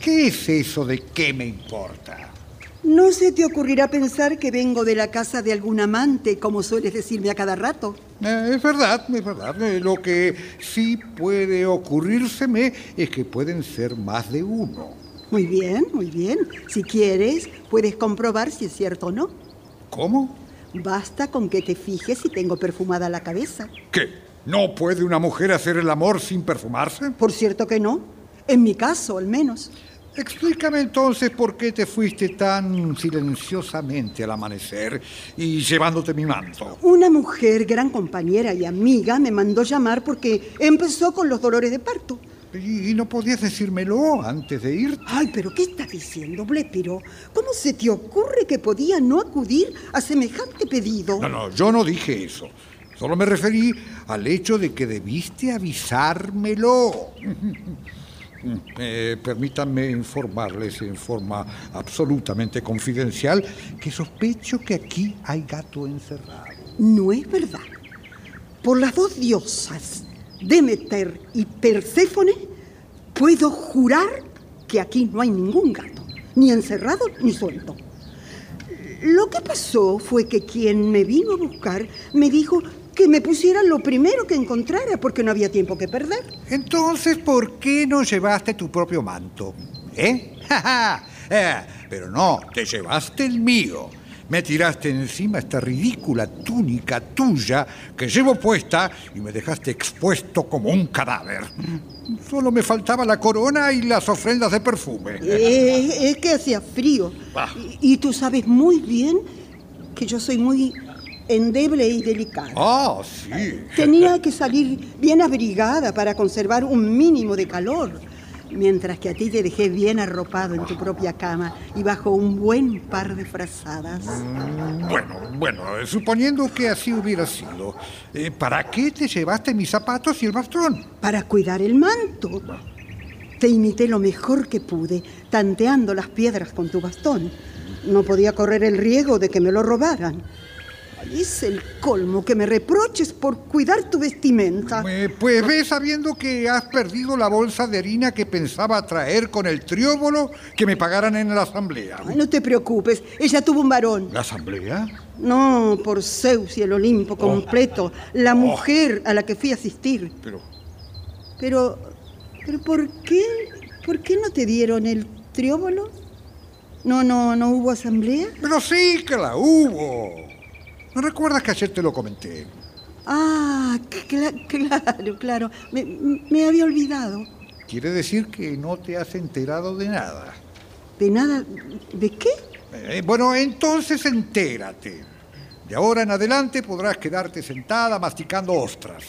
¿Qué es eso de qué me importa?
¿No se te ocurrirá pensar que vengo de la casa de algún amante, como sueles decirme a cada rato?
Eh, es verdad, es verdad. Eh, lo que sí puede ocurrírseme es que pueden ser más de uno.
Muy bien, muy bien. Si quieres, puedes comprobar si es cierto o no.
¿Cómo?
Basta con que te fijes si tengo perfumada la cabeza.
¿Qué? ¿No puede una mujer hacer el amor sin perfumarse?
Por cierto que no. En mi caso, al menos.
Explícame entonces por qué te fuiste tan silenciosamente al amanecer y llevándote mi manto.
Una mujer, gran compañera y amiga, me mandó llamar porque empezó con los dolores de parto.
¿Y no podías decírmelo antes de ir?
Ay, pero ¿qué estás diciendo, Blépiro? ¿Cómo se te ocurre que podía no acudir a semejante pedido?
No, no, yo no dije eso. Solo me referí al hecho de que debiste avisármelo. Eh, permítanme informarles en forma absolutamente confidencial que sospecho que aquí hay gato encerrado.
No es verdad. Por las dos diosas, Demeter y Perséfone, puedo jurar que aquí no hay ningún gato, ni encerrado ni suelto. Lo que pasó fue que quien me vino a buscar me dijo que me pusiera lo primero que encontrara porque no había tiempo que perder.
Entonces, ¿por qué no llevaste tu propio manto? ¿Eh? eh pero no, te llevaste el mío. Me tiraste encima esta ridícula túnica tuya que llevo puesta y me dejaste expuesto como un cadáver. Solo me faltaba la corona y las ofrendas de perfume.
Eh, es que hacía frío.
Ah.
Y, y tú sabes muy bien que yo soy muy endeble y delicada.
Ah, sí.
Tenía que salir bien abrigada para conservar un mínimo de calor. Mientras que a ti te dejé bien arropado en tu propia cama y bajo un buen par de frazadas.
Bueno, bueno, suponiendo que así hubiera sido, eh, ¿para qué te llevaste mis zapatos y el bastón?
Para cuidar el manto. Te imité lo mejor que pude, tanteando las piedras con tu bastón. No podía correr el riesgo de que me lo robaran. Es el colmo que me reproches por cuidar tu vestimenta.
Eh, pues ve sabiendo que has perdido la bolsa de harina que pensaba traer con el trióbolo que me pagaran en la asamblea.
Ay, no te preocupes, ella tuvo un varón.
¿La asamblea?
No, por Zeus y el Olimpo completo. La mujer a la que fui a asistir.
Pero,
Pero, pero ¿por qué? ¿Por qué no te dieron el trióbolo? No, no, no hubo asamblea.
pero sí que la hubo. ¿No recuerdas que ayer te lo comenté?
Ah, cla- claro, claro. Me, me había olvidado.
Quiere decir que no te has enterado de nada.
¿De nada? ¿De qué?
Eh, bueno, entonces entérate. De ahora en adelante podrás quedarte sentada masticando ostras.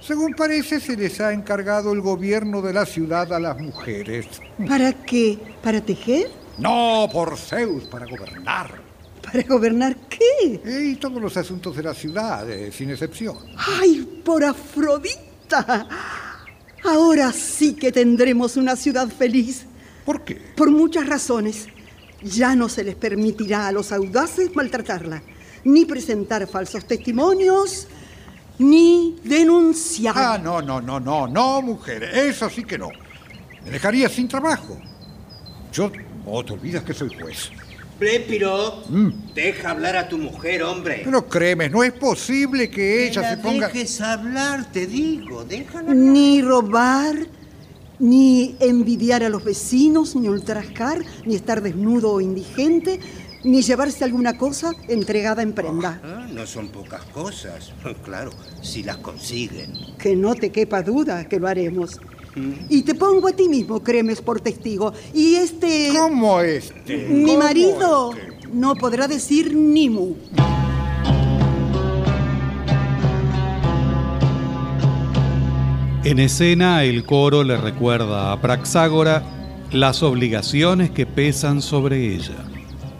Según parece, se les ha encargado el gobierno de la ciudad a las mujeres.
¿Para qué? ¿Para tejer?
No, por Zeus, para gobernar.
¿Para gobernar qué?
Y todos los asuntos de la ciudad, eh, sin excepción.
¡Ay, por Afrodita! Ahora sí que tendremos una ciudad feliz.
¿Por qué?
Por muchas razones. Ya no se les permitirá a los audaces maltratarla, ni presentar falsos testimonios, ni denunciar.
Ah, no, no, no, no, no, mujer. Eso sí que no. Me dejaría sin trabajo. Yo... Oh, te olvidas que soy juez.
Blépiro, deja hablar a tu mujer, hombre.
Pero créeme, no es posible que ella
la
se ponga...
dejes hablar, te digo, déjala.
Ni robar, ni envidiar a los vecinos, ni ultrajar, ni estar desnudo o indigente, ni llevarse alguna cosa entregada en prenda.
Ah, no son pocas cosas. Claro, si las consiguen.
Que no te quepa duda que lo haremos. Y te pongo a ti mismo, Cremes, por testigo. Y este...
¿Cómo este?
Mi
¿Cómo
marido no podrá decir ni mu.
En escena, el coro le recuerda a Praxágora las obligaciones que pesan sobre ella.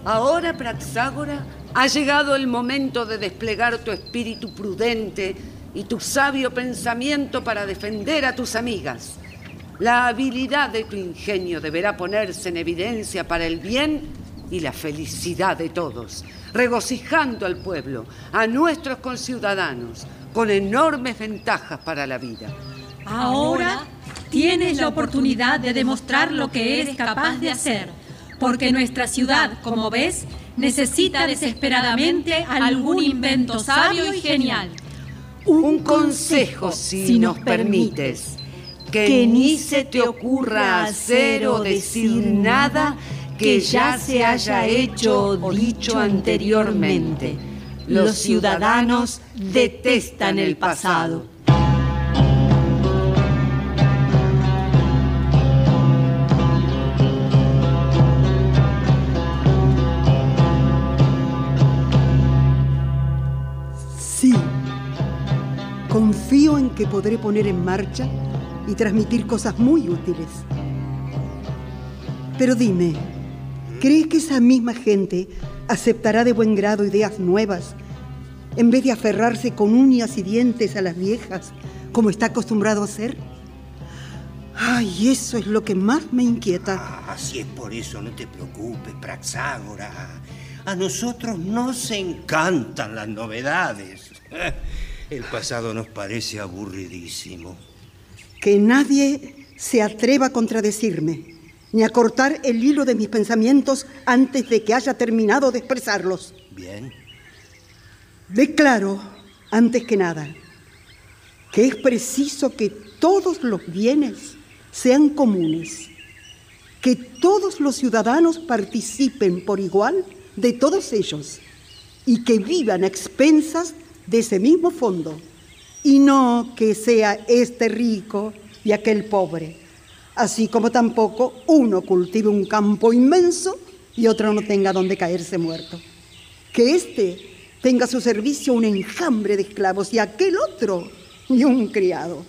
Ahora, Praxágora, ha llegado el momento de desplegar tu espíritu prudente y tu sabio pensamiento para defender a tus amigas. La habilidad de tu ingenio deberá ponerse en evidencia para el bien y la felicidad de todos, regocijando al pueblo, a nuestros conciudadanos, con enormes ventajas para la vida.
Ahora tienes la oportunidad de demostrar lo que eres capaz de hacer, porque nuestra ciudad, como ves, necesita desesperadamente algún invento sabio y genial.
Un consejo, si, nos permites. Que, ni se te ocurra hacer o decir nada que ya se haya hecho o dicho anteriormente. Los ciudadanos detestan el pasado.
Sí. Confío en que podré poner en marcha y transmitir cosas muy útiles. Pero dime, ¿crees que esa misma gente aceptará de buen grado ideas nuevas en vez de aferrarse con uñas y dientes a las viejas como está acostumbrado a hacer? Ay, eso es lo que más me inquieta.
Ah, si es por eso, no te preocupes, Praxágora. A nosotros nos encantan las novedades. El pasado nos parece aburridísimo.
Que nadie se atreva a contradecirme, ni a cortar el hilo de mis pensamientos antes de que haya terminado de expresarlos.
Bien.
Declaro, antes que nada, que es preciso que todos los bienes sean comunes, que todos los ciudadanos participen por igual de todos ellos y que vivan a expensas de ese mismo fondo, y no que sea este rico y aquel pobre, así como tampoco uno cultive un campo inmenso y otro no tenga donde caerse muerto. Que éste tenga a su servicio un enjambre de esclavos y aquel otro y un criado.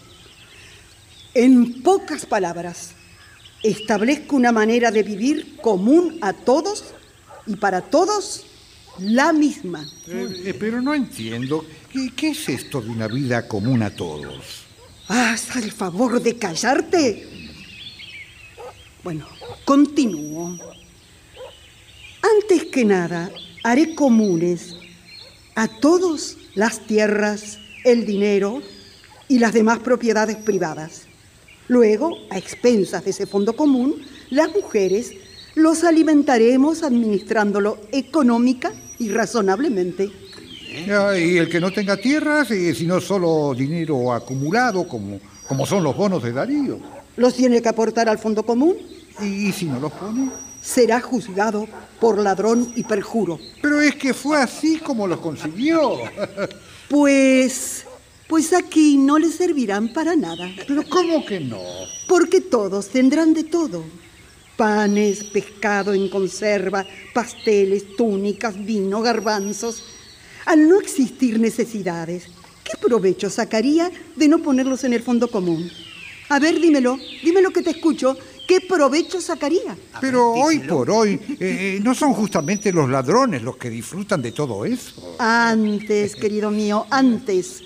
En pocas palabras, establezco una manera de vivir común a todos y para todos la misma.
Eh, eh, pero no entiendo. ¿Qué, ¿Qué es esto de una vida común a todos?
¿Haz el favor de callarte? Bueno, continúo. Antes que nada, haré comunes a todos las tierras, el dinero y las demás propiedades privadas. Luego, a expensas de ese fondo común, las mujeres los alimentaremos administrándolo económica y razonablemente.
Y el que no tenga tierras, eh, sino solo dinero acumulado, como, como son los bonos de Darío.
¿Los tiene que aportar al fondo común?
¿Y, y si no los pone?
Será juzgado por ladrón y perjuro.
Pero es que fue así como los consiguió.
Pues, pues aquí no le servirán para nada.
Pero ¿cómo que no?
Porque todos tendrán de todo. Panes, pescado en conserva, pasteles, túnicas, vino, garbanzos. Al no existir necesidades, ¿qué provecho sacaría de no ponerlos en el fondo común? A ver, dímelo, dímelo que te escucho. ¿Qué provecho sacaría?
Pero hoy por hoy, eh, no son justamente los ladrones los que disfrutan de todo eso.
Antes, querido mío, antes,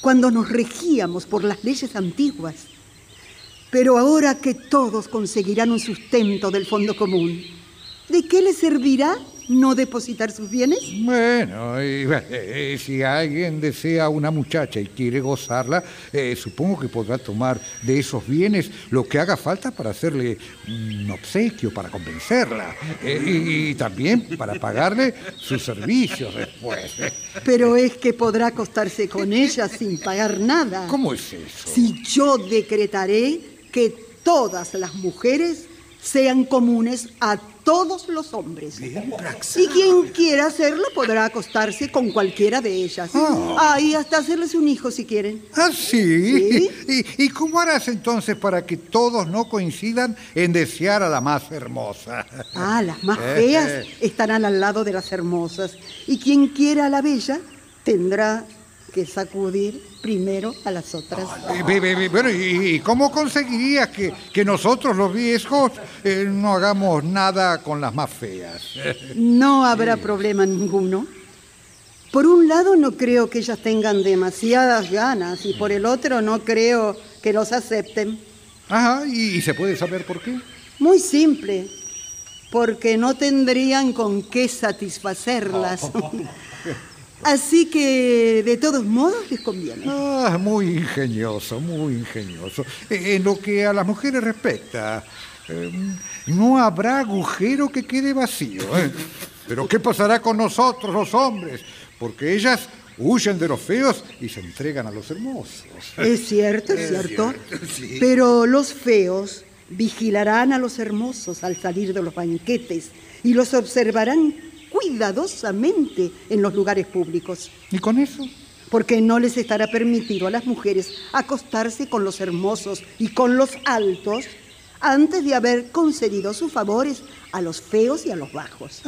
cuando nos regíamos por las leyes antiguas. Pero ahora que todos conseguirán un sustento del fondo común, ¿de qué les servirá no depositar sus bienes?
Bueno, y, bueno, eh, si alguien desea una muchacha y quiere gozarla, eh, supongo que podrá tomar de esos bienes lo que haga falta para hacerle un obsequio, para convencerla, eh, y, y también para pagarle sus servicios después.
Pero es que podrá acostarse con ella sin pagar nada.
¿Cómo es eso?
Si yo decretaré que todas las mujeres sean comunes a todos los hombres. Y quien quiera hacerlo podrá acostarse con cualquiera de ellas. Ah, y hasta hacerles un hijo si quieren.
¿Ah, sí?
Sí.
¿Y, y cómo harás entonces para que todos no coincidan en desear a la más hermosa?
Ah, las más feas estarán al lado de las hermosas. Y quien quiera a la bella tendrá que sacudir primero a las otras.
Ve, Bueno, ¿y cómo conseguirías que, que nosotros los viejos eh, no hagamos nada con las más feas?
No habrá problema ninguno. Por un lado, no creo que ellas tengan demasiadas ganas y por el otro, no creo que los acepten.
Ajá, ¿y, y se puede saber por qué?
Muy simple, porque no tendrían con qué satisfacerlas. Así que, de todos modos, les conviene.
Ah, muy ingenioso, muy ingenioso. Eh, En lo que a las mujeres respecta, eh, no habrá agujero que quede vacío. ¿eh? Pero ¿qué pasará con nosotros los hombres? Porque ellas huyen de los feos y se entregan a los hermosos.
Es cierto, es cierto. Pero los feos vigilarán a los hermosos al salir de los banquetes y los observarán cuidadosamente en los lugares públicos.
¿Y con eso?
Porque no les estará permitido a las mujeres acostarse con los hermosos y con los altos antes de haber concedido sus favores a los feos y a los bajos.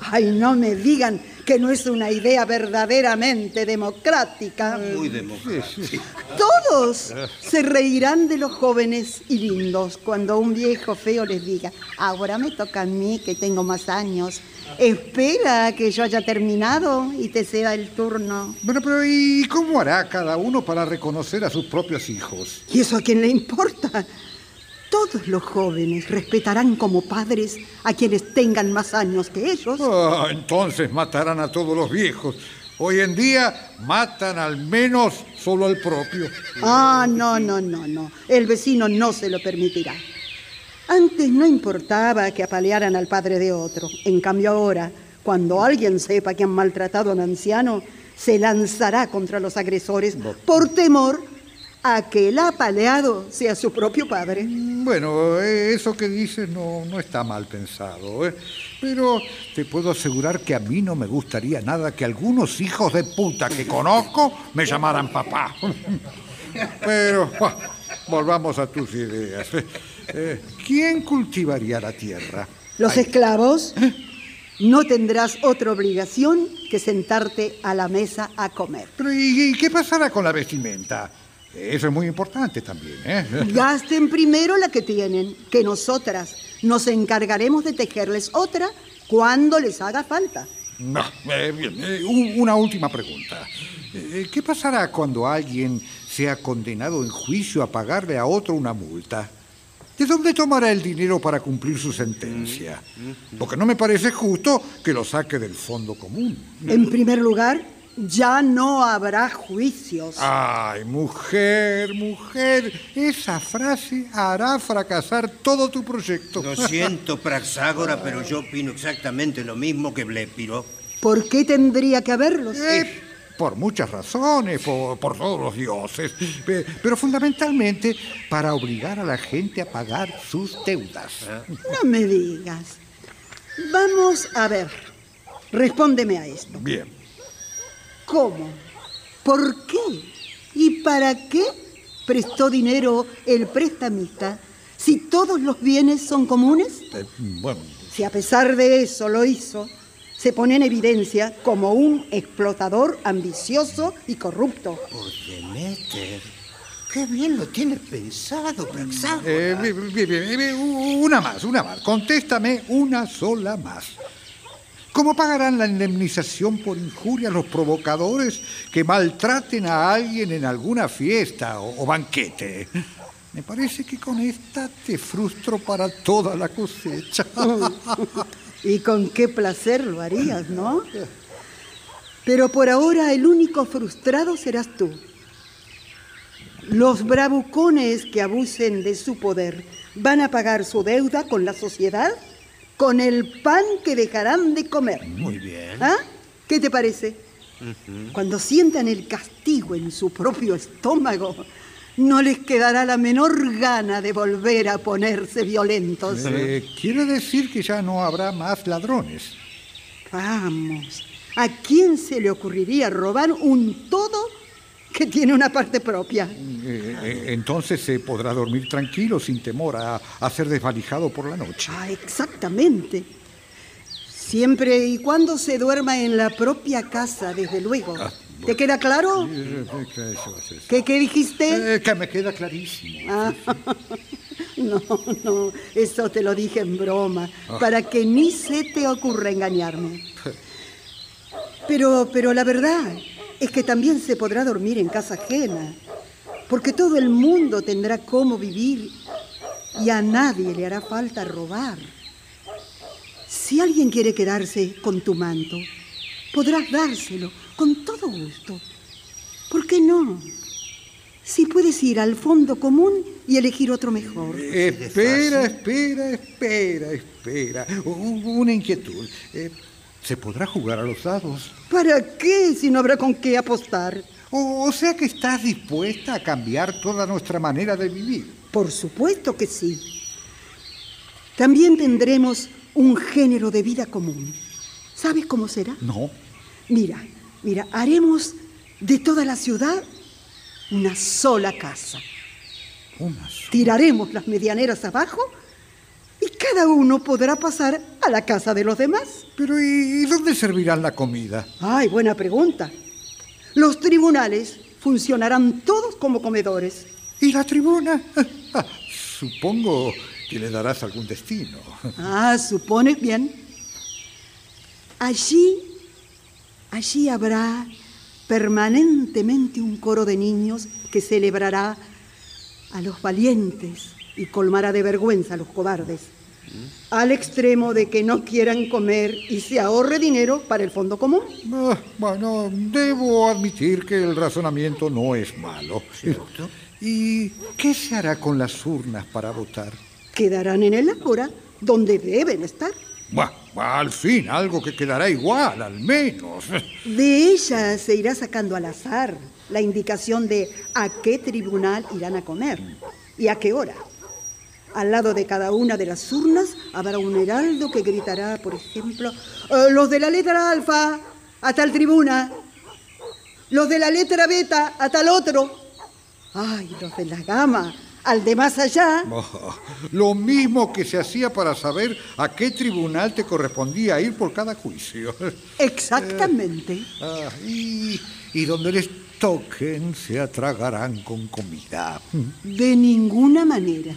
Ay, no me digan que no es una idea verdaderamente democrática.
Muy democrático.
Todos se reirán de los jóvenes y lindos cuando un viejo feo les diga, ahora me toca a mí que tengo más años. Espera a que yo haya terminado y te sea el turno.
Bueno, pero ¿y cómo hará cada uno para reconocer a sus propios hijos?
¿Y eso a quién le importa? Todos los jóvenes respetarán como padres a quienes tengan más años que ellos.
Ah, entonces matarán a todos los viejos. Hoy en día matan al menos solo al propio.
Ah, no, no, no, no. El vecino no se lo permitirá. Antes no importaba que apalearan al padre de otro. En cambio ahora, cuando alguien sepa que han maltratado a un anciano, se lanzará contra los agresores por temor a que el apaleado sea su propio padre.
Bueno, eh, eso que dices no, no está mal pensado, ¿eh? pero te puedo asegurar que a mí no me gustaría nada que algunos hijos de puta que conozco me llamaran papá. Pero buah, volvamos a tus ideas. Eh, ¿Quién cultivaría la tierra?
Los esclavos no tendrás otra obligación que sentarte a la mesa a comer.
Pero ¿y, y qué pasará con la vestimenta? Eso es muy importante también, ¿eh?
Gasten primero la que tienen, que nosotras nos encargaremos de tejerles otra cuando les haga falta.
No, eh, bien, eh, un- una última pregunta. Eh, ¿Qué pasará cuando alguien sea condenado en juicio a pagarle a otro una multa? ¿De dónde tomará el dinero para cumplir su sentencia? Porque no me parece justo que lo saque del fondo común.
En primer lugar, ya no habrá juicios.
Ay, mujer, mujer, esa frase hará fracasar todo tu proyecto.
Lo siento, Praxágora, pero yo opino exactamente lo mismo que Blépiro.
¿Por qué tendría que haberlos?
Eh, por muchas razones, por, por todos los dioses, pe- pero fundamentalmente para obligar a la gente a pagar sus deudas.
No me digas. Vamos a ver. Respóndeme a esto.
Bien.
¿Cómo? ¿Por qué? ¿Y para qué prestó dinero el prestamista si todos los bienes son comunes?
Eh, bueno,
Si a pesar de eso lo hizo, se pone en evidencia como un explotador ambicioso y corrupto.
Por Demeter. Qué bien lo tienes pensado, Praxágora.
eh, bien, bien, bien, bien, una más, una más. Contéstame una sola más. ¿Cómo pagarán la indemnización por injuria los provocadores que maltraten a alguien en alguna fiesta o, o banquete? Me parece que con esta te frustro para toda la cosecha.
Y con qué placer lo harías, ¿no? Pero por ahora el único frustrado serás tú. Los bravucones que abusen de su poder van a pagar su deuda con la sociedad, con el pan que dejarán de comer.
Muy bien.
¿Ah? ¿Qué te parece? Cuando sientan el castigo en su propio estómago, no les quedará la menor gana de volver a ponerse violentos.
Eh, quiere decir que ya no habrá más ladrones.
Vamos, ¿a quién se le ocurriría robar un todo que tiene una parte propia?
Eh, eh, entonces se podrá dormir tranquilo sin temor a, a ser desvalijado por la noche.
Ah, exactamente. Siempre y cuando se duerma en la propia casa, desde luego. ¿Te queda claro?
¿qué eso es eso?
¿Qué, qué dijiste?
Eh, que me queda clarísimo.
Ah, no, no, eso te lo dije en broma,
Ah.
para que ni se te ocurra engañarme. Pero, pero la verdad es que también se podrá dormir en casa ajena, porque todo el mundo tendrá cómo vivir y a nadie le hará falta robar. Si alguien quiere quedarse con tu manto, podrás dárselo con todo gusto. ¿Por qué no? Si puedes ir al fondo común y elegir otro mejor.
Espera, espera, espera, espera. U- Una inquietud. Eh, ¿Se podrá jugar a los dados?
¿Para qué si no habrá con qué apostar?
O, o sea que estás dispuesta a cambiar toda nuestra manera de vivir.
Por supuesto que sí. También tendremos un género de vida común. ¿Sabes cómo será?
No.
Mira, mira, haremos de toda la ciudad una sola casa.
Una sola.
Tiraremos las medianeras abajo y cada uno podrá pasar a la casa de los demás.
Pero ¿y dónde servirán la comida?
Ay, buena pregunta. Los tribunales funcionarán todos como comedores.
¿Y la tribuna? Ah, supongo que le darás algún destino.
Ah, supones bien. Allí, allí habrá permanentemente un coro de niños que celebrará a los valientes y colmará de vergüenza a los cobardes, al extremo de que no quieran comer y se ahorre dinero para el fondo común.
Ah, bueno, debo admitir que el razonamiento no es malo. ¿Y qué se hará con las urnas para votar?
Quedarán en el ágora donde deben estar.
Bah, bah, al fin, algo que quedará igual, al menos.
De ellas se irá sacando al azar la indicación de a qué tribunal irán a comer y a qué hora. Al lado de cada una de las urnas habrá un heraldo que gritará, por ejemplo, "Eh, los de la letra alfa a tal tribuna, los de la letra beta a tal otro, ay, los de la gama al de más allá.
Oh, lo mismo que se hacía para saber a qué tribunal te correspondía ir por cada juicio.
Exactamente.
Ah, y, y donde les toquen se atragarán con comida.
De ninguna manera.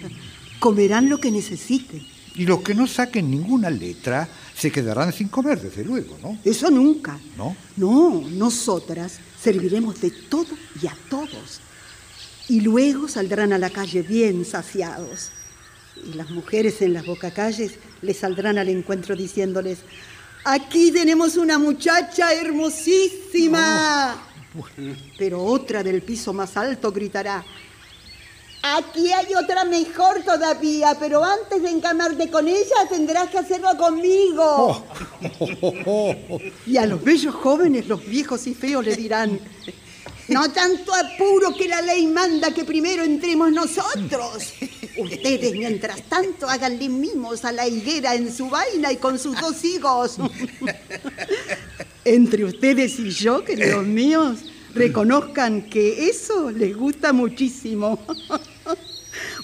Comerán lo que necesiten.
Y los que no saquen ninguna letra se quedarán sin comer, desde luego, ¿no?
Eso nunca.
¿No?
No, nosotras serviremos de todo y a todos. Y luego saldrán a la calle bien saciados. Y las mujeres en las bocacalles les saldrán al encuentro diciéndoles, aquí tenemos una muchacha hermosísima. Pero otra del piso más alto gritará, Aquí hay otra mejor todavía, pero antes de encamarte con ella tendrás que hacerlo conmigo. Y a los bellos jóvenes, los viejos y feos le dirán, no tanto apuro que la ley manda que primero entremos nosotros. Ustedes, mientras tanto, háganle mimos a la higuera en su vaina y con sus dos hijos. Entre ustedes y yo, queridos míos, reconozcan que eso les gusta muchísimo.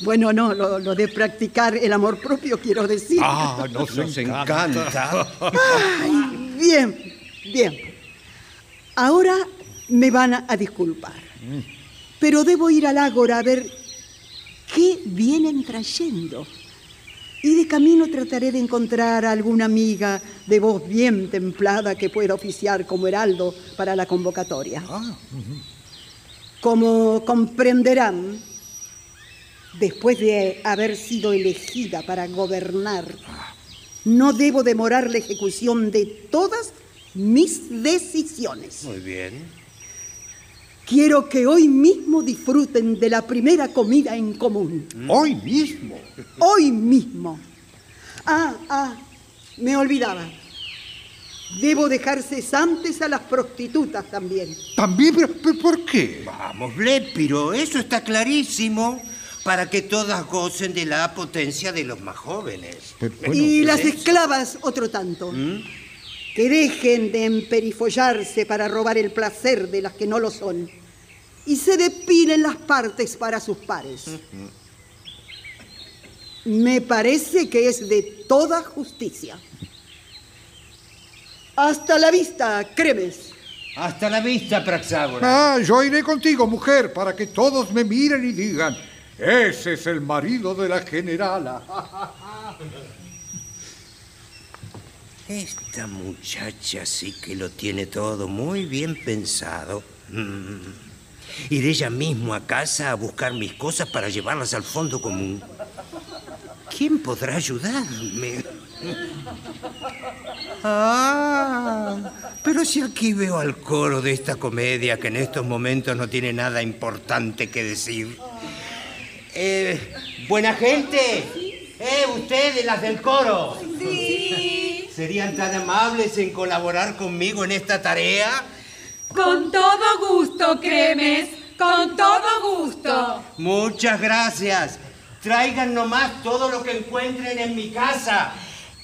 Bueno, no, lo, de practicar el amor propio quiero decir.
Ah, nos, nos encanta.
Ay, bien, bien. Ahora me van a, disculpar. Pero debo ir al ágora a ver qué vienen trayendo. Y de camino trataré de encontrar a alguna amiga de voz bien templada que pueda oficiar como heraldo para la convocatoria.
Ah,
Como comprenderán, después de haber sido elegida para gobernar, no debo demorar la ejecución de todas mis decisiones.
Muy bien.
Quiero que hoy mismo disfruten de la primera comida en común.
¿Hoy mismo?
Hoy mismo. Ah, ah, me olvidaba. Debo dejar cesantes a las prostitutas también.
¿También? ¿Pero, por qué?
Vamos, Lépiro, eso está clarísimo. Para que todas gocen de la potencia de los más jóvenes.
y las esclavas, otro tanto.
¿Mm?
Que dejen de emperifollarse para robar el placer de las que no lo son. Y se depilen las partes para sus pares. Me parece que es de toda justicia. Hasta la vista, Cremes.
Hasta la vista, Praxágora.
Ah, yo iré contigo, mujer, para que todos me miren y digan, ese es el marido de la generala.
Esta muchacha sí que lo tiene todo muy bien pensado. Mm. Iré ella mismo a casa a buscar mis cosas para llevarlas al fondo común. ¿Quién podrá ayudarme? Ah, pero si aquí veo al coro de esta comedia que en estos momentos no tiene nada importante que decir. Eh, buena gente. Eh, ustedes, las del coro.
Sí.
¿Serían tan amables en colaborar conmigo en esta tarea?
Con todo gusto, Cremes. Con todo gusto.
Muchas gracias. Traigan nomás todo lo que encuentren en mi casa.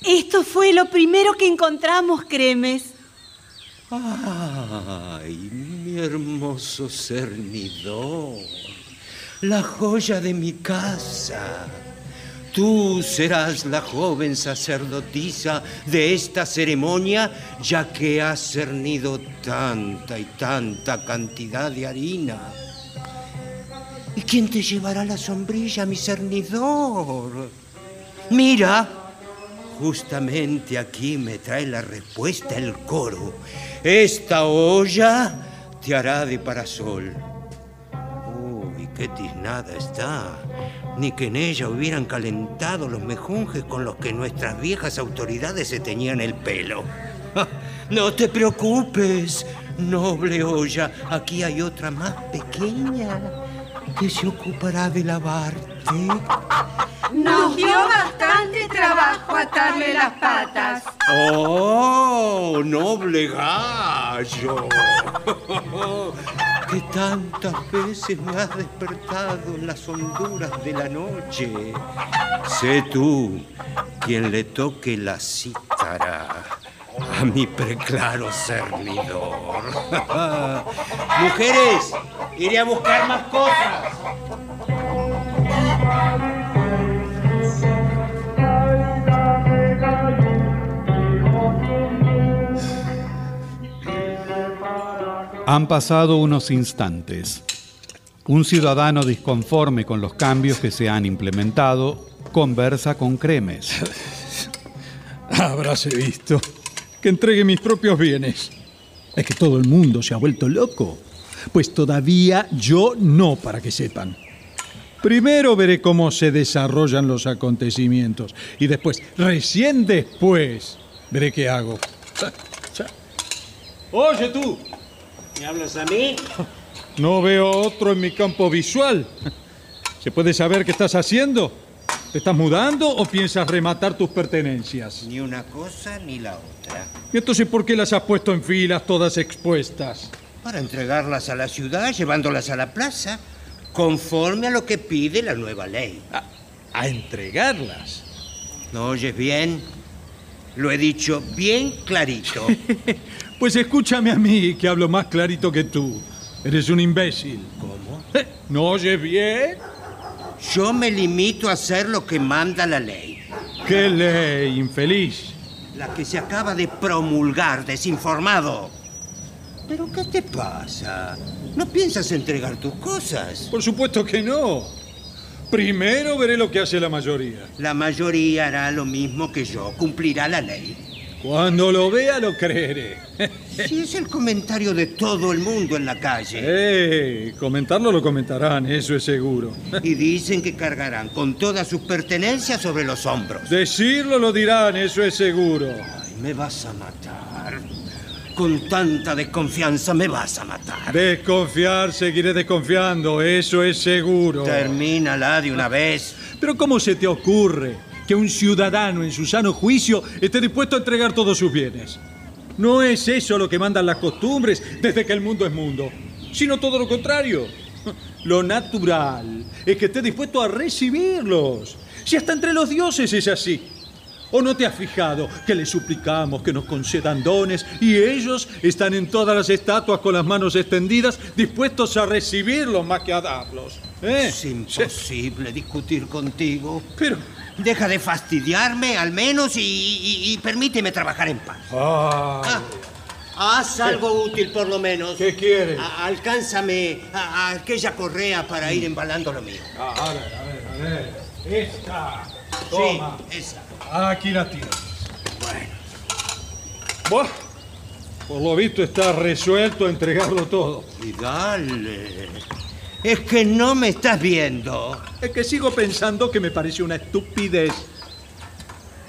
Esto fue lo primero que encontramos, Cremes.
Ay, mi hermoso cernidor. La joya de mi casa. Tú serás la joven sacerdotisa de esta ceremonia, ya que has cernido tanta y tanta cantidad de harina. ¿Y quién te llevará la sombrilla, mi cernidor? Mira, justamente aquí me trae la respuesta el coro. Esta olla te hará de parasol. Uy, qué tiznada está. Ni que en ella hubieran calentado los mejunjes con los que nuestras viejas autoridades se teñían el pelo. No te preocupes, noble olla. Aquí hay otra más pequeña que se ocupará de lavarte.
Nos dio bastante trabajo atarle las patas.
¡Oh, noble gallo! Que tantas veces me has despertado en las honduras de la noche. Sé tú quien le toque la cítara a mi preclaro cernidor. Mujeres, iré a buscar más cosas.
Han pasado unos instantes. Un ciudadano disconforme con los cambios que se han implementado conversa con Cremes.
Habráse visto que entregue mis propios bienes. Es que todo el mundo se ha vuelto loco. Pues todavía yo no, para que sepan. Primero veré cómo se desarrollan los acontecimientos y después, recién después, veré qué hago. Oye tú,
¿Me hablas a mí?
no veo otro en mi campo visual. ¿Se puede saber qué estás haciendo? ¿Te estás mudando o piensas rematar tus pertenencias?
Ni una cosa ni la otra.
¿Y entonces por qué las has puesto en filas todas expuestas?
Para entregarlas a la ciudad, llevándolas a la plaza, conforme a lo que pide la nueva ley.
¿A, entregarlas?
¿No oyes bien? Lo he dicho bien clarito.
Pues escúchame a mí, que hablo más clarito que tú. Eres un imbécil.
¿Cómo?
¿No oyes bien?
Yo me limito a hacer lo que manda la ley.
¿Qué ley, infeliz?
La que se acaba de promulgar, desinformado. ¿Pero qué te pasa? ¿No piensas entregar tus cosas?
Por supuesto que no. Primero veré lo que hace la mayoría.
La mayoría hará lo mismo que yo, cumplirá la ley.
Cuando lo vea lo creeré.
Si es el comentario de todo el mundo en la calle.
Eh, comentarlo lo comentarán, eso es seguro.
Y dicen que cargarán con todas sus pertenencias sobre los hombros.
Decirlo lo dirán, eso es seguro.
Ay, me vas a matar. Con tanta desconfianza me vas a matar.
Desconfiar, seguiré desconfiando, eso es seguro.
Termínala de una vez.
Pero ¿cómo se te ocurre que un ciudadano en su sano juicio esté dispuesto a entregar todos sus bienes? No es eso lo que mandan las costumbres desde que el mundo es mundo, sino todo lo contrario. Lo natural es que esté dispuesto a recibirlos. Si hasta entre los dioses es así. ¿O no te has fijado que les suplicamos que nos concedan dones y ellos están en todas las estatuas con las manos extendidas, dispuestos a recibirlos más que a darlos? ¿Eh?
Es imposible discutir contigo.
Pero,
Deja de fastidiarme al menos y, y- y permíteme trabajar en paz.
Ah,
haz algo útil por lo menos.
¿Qué quieres?
A- alcánzame a, a aquella correa para ir embalando lo mío.
Ah, a ver, a ver, a ver. Esta. Toma.
Sí, esa.
Aquí la tienes. Bueno. por lo visto está resuelto a entregarlo todo.
Y dale. Es que no me estás viendo.
Es que sigo pensando que me parece una estupidez.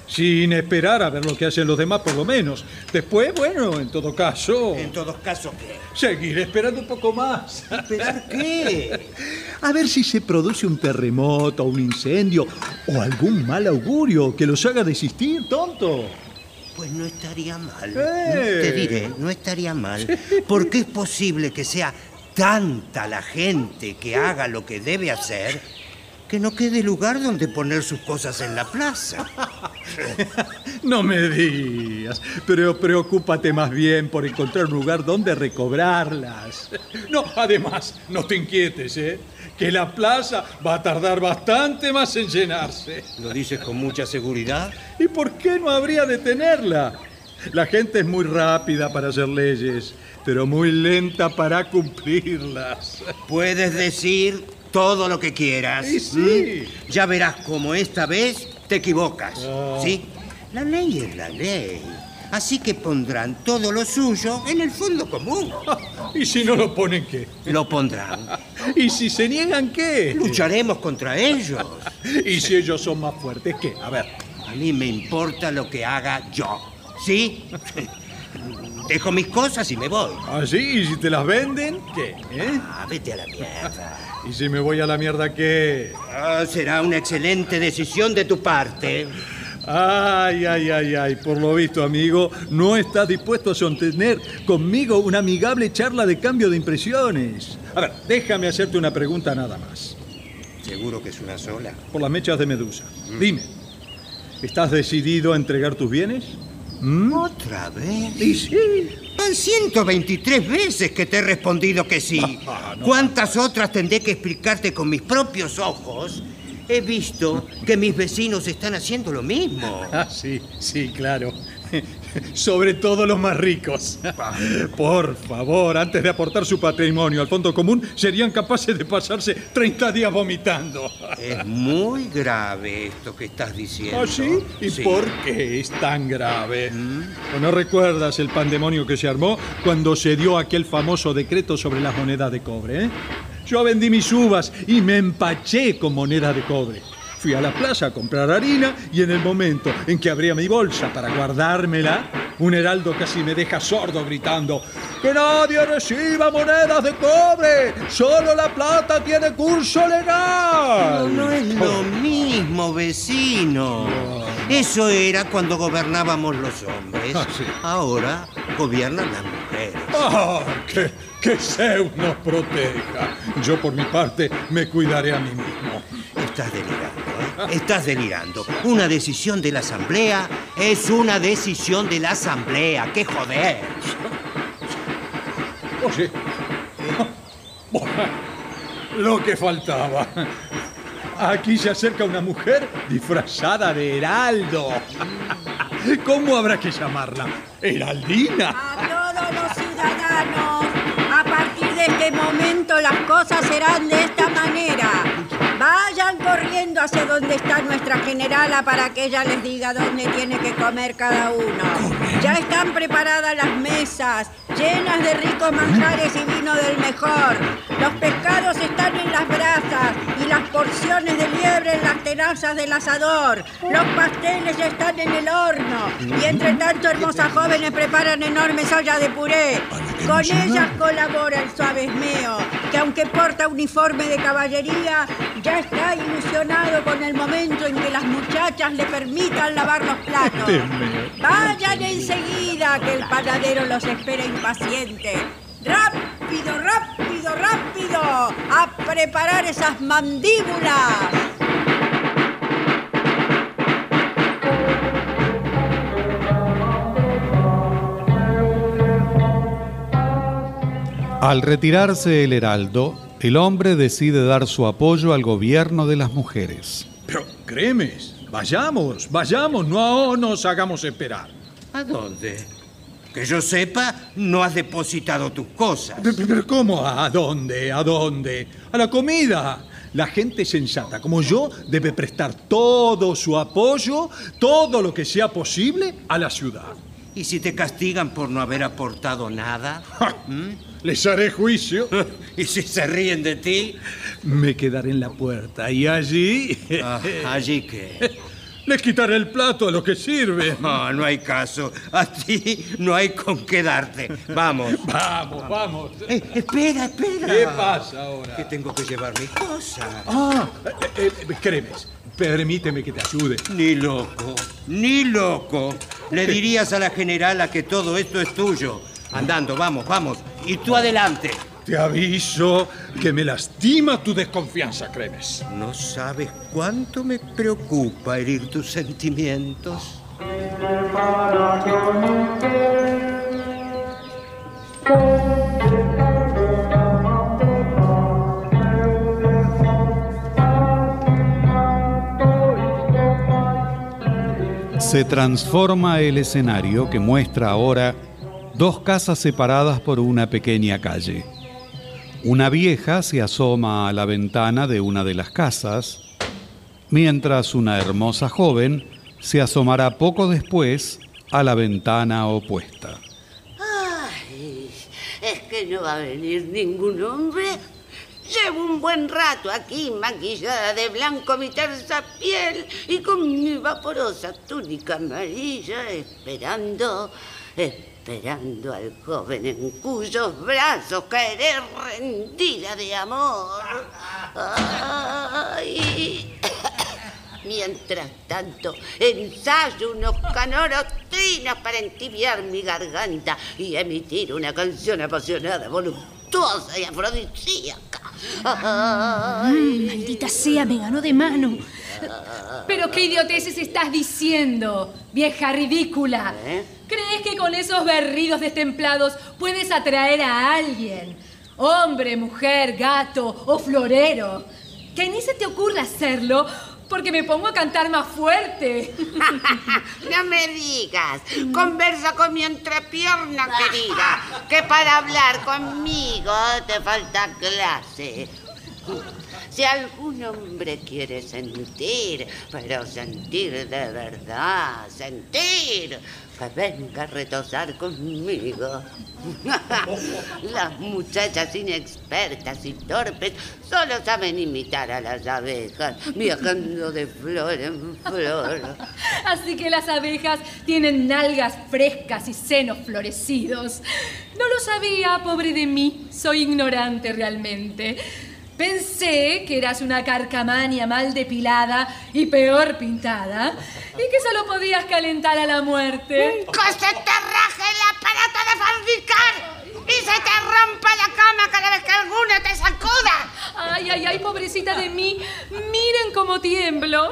Sin esperar a ver lo que hacen los demás, por lo menos. Después, bueno, en todo caso,
En todos casos, ¿qué?
seguir esperando un poco más.
¿Esperar qué?
A ver si se produce un terremoto, un incendio o algún mal augurio que los haga desistir, tonto.
Pues no estaría mal.
¡Eh!
Te diré, no estaría mal. Porque es posible que sea tanta la gente que haga lo que debe hacer que no quede lugar donde poner sus cosas en la plaza.
No me digas, pero preocúpate más bien por encontrar un lugar donde recobrarlas. No, además, no te inquietes, ¿eh? Que la plaza va a tardar bastante más en llenarse.
¿Lo dices con mucha seguridad?
¿Y por qué no habría de tenerla? La gente es muy rápida para hacer leyes, pero muy lenta para cumplirlas.
Puedes decir todo lo que quieras.
Sí.
¿Mm? Ya verás cómo esta vez te equivocas.
Ah.
¿Sí? La ley es la ley. Así que pondrán todo lo suyo en el fondo común.
¿Y si no lo ponen qué?
Lo pondrán.
¿Y si se niegan qué?
Lucharemos contra ellos.
¿Y si ellos son más fuertes qué? A ver.
A mí me importa lo que haga yo. ¿Sí? Dejo mis cosas y me voy.
¿Así? ¿Y si te las venden? ¿Qué? ¿Eh?
Ah, vete a la mierda.
¿Y si me voy a la mierda qué?
Ah, será una excelente decisión de tu parte.
Ay, ay, ay, ay. Por lo visto, amigo, no estás dispuesto a sostener conmigo una amigable charla de cambio de impresiones. A ver, déjame hacerte una pregunta nada más.
Seguro que es una sola.
Por las mechas de Medusa. Dime, ¿estás decidido a entregar tus bienes? ¿Mm?
¿Otra vez?
Y sí.
Van 123 veces que te he respondido que sí. ¿Cuántas otras tendré que explicarte con mis propios ojos? He visto que mis vecinos están haciendo lo mismo.
Ah, sí, sí, claro. Sobre todo los más ricos. Por favor, antes de aportar su patrimonio al fondo común, serían capaces de pasarse 30 días vomitando.
Es muy grave esto que estás diciendo.
¿Ah, sí? ¿Y
Sí.
por qué es tan grave? ¿O no recuerdas el pandemonio que se armó cuando se dio aquel famoso decreto sobre las monedas de cobre? eh? Yo vendí mis uvas y me empaché con monedas de cobre. Fui a la plaza a comprar harina y en el momento en que abría mi bolsa para guardármela, un heraldo casi me deja sordo gritando ¡Que nadie reciba monedas de cobre! ¡Solo la plata tiene curso legal!
No, no es lo mismo, vecino. Eso era cuando gobernábamos los hombres.
Ah, sí.
Ahora gobiernan las mujeres.
¡Ah! Que, que Zeus nos proteja. Yo por mi parte me cuidaré a mí mismo.
Estás delirando, ¿eh? Estás delirando. Una decisión de la asamblea es una decisión de la asamblea. ¡Qué joder!
Oye, bueno, lo que faltaba. Aquí se acerca una mujer disfrazada de heraldo. ¿Cómo habrá que llamarla? ¿Heraldina?
A todos los ciudadanos, a partir de este momento las cosas serán de esta manera. Vayan corriendo hacia donde está nuestra generala para que ella les diga dónde tiene que comer cada uno. Ya están preparadas las mesas, llenas de ricos manjares y vino del mejor. Los pescados están en las brasas y las porciones de liebre en las tenazas del asador. Los pasteles ya están en el horno. Y entre tanto, hermosas jóvenes preparan enormes ollas de puré. Con ellas colabora el suave esmeo, que aunque porta uniforme de caballería, ya está ilusionado con el momento en que las muchachas le permitan lavar los platos. Vayan enseguida, que el panadero los espera impaciente. ¡Rápido, rápido, rápido! ¡A preparar esas mandíbulas!
Al retirarse el heraldo, el hombre decide dar su apoyo al gobierno de las mujeres.
Pero, Cremes, vayamos, vayamos, no nos hagamos esperar.
¿A dónde? Que yo sepa, no has depositado tus cosas.
Pero, pero, ¿cómo? ¿A dónde? ¿A dónde? A la comida. La gente sensata como yo debe prestar todo su apoyo, todo lo que sea posible a la ciudad.
¿Y si te castigan por no haber aportado nada? ¿Mm?
Les haré juicio.
¿Y si se ríen de ti?
Me quedaré en la puerta y allí...
Ah, ¿Allí qué?
Les quitaré el plato a lo que sirve.
No, no hay caso. A ti no hay con qué darte. Vamos.
Vamos, vamos.
Eh, espera, espera.
¿Qué pasa ahora?
Que tengo que llevar mis cosas.
Ah, eh, eh, Cremes, permíteme que te ayude.
Ni loco, ni loco. Le dirías a la generala que todo esto es tuyo. Andando, vamos, vamos. Y tú adelante.
Te aviso que me lastima tu desconfianza, Cremes.
No sabes cuánto me preocupa herir tus sentimientos.
Se transforma el escenario que muestra ahora dos casas separadas por una pequeña calle. Una vieja se asoma a la ventana de una de las casas, mientras una hermosa joven se asomará poco después a la ventana opuesta.
Ay, es que no va a venir ningún hombre. Llevo un buen rato aquí, maquillada de blanco mi terza piel y con mi vaporosa túnica amarilla, esperando, esperando al joven en cuyos brazos caeré rendida de amor. Ay. Mientras tanto, ensayo unos canorotinos para entibiar mi garganta y emitir una canción apasionada, voluptuosa y afrodisíaca.
Mm, maldita sea, me ganó de mano.
Pero qué idioteces estás diciendo, vieja ridícula.
¿Eh?
¿Crees que con esos berridos destemplados puedes atraer a alguien? Hombre, mujer, gato o florero. Que ni se te ocurra hacerlo porque me pongo a cantar más fuerte.
no me digas. Conversa con mi entrepierna, querida, que para hablar conmigo te falta clase. Si algún hombre quiere sentir, pero sentir de verdad, sentir, venga a retosar conmigo. Las muchachas inexpertas y torpes solo saben imitar a las abejas, viajando de flor en flor.
Así que las abejas tienen nalgas frescas y senos florecidos. No lo sabía, pobre de mí. Soy ignorante realmente. Pensé que eras una carcamania mal depilada y peor pintada y que solo podías calentar a la muerte.
¡Que se te raje el aparato de fabricar! ¡Y se te rompa la cama cada vez que alguno te sacuda!
Ay, ay, ay, pobrecita de mí. Miren cómo tiemblo.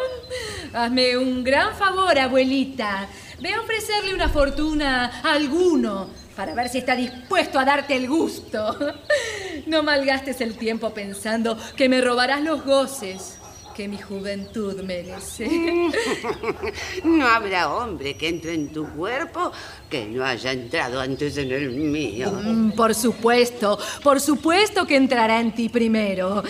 Hazme un gran favor, abuelita. Ve a ofrecerle una fortuna a alguno para ver si está dispuesto a darte el gusto. No malgastes el tiempo pensando que me robarás los goces que mi juventud merece.
No habrá hombre que entre en tu cuerpo que no haya entrado antes en el mío.
Mm, Por supuesto, por supuesto que entrará en ti primero.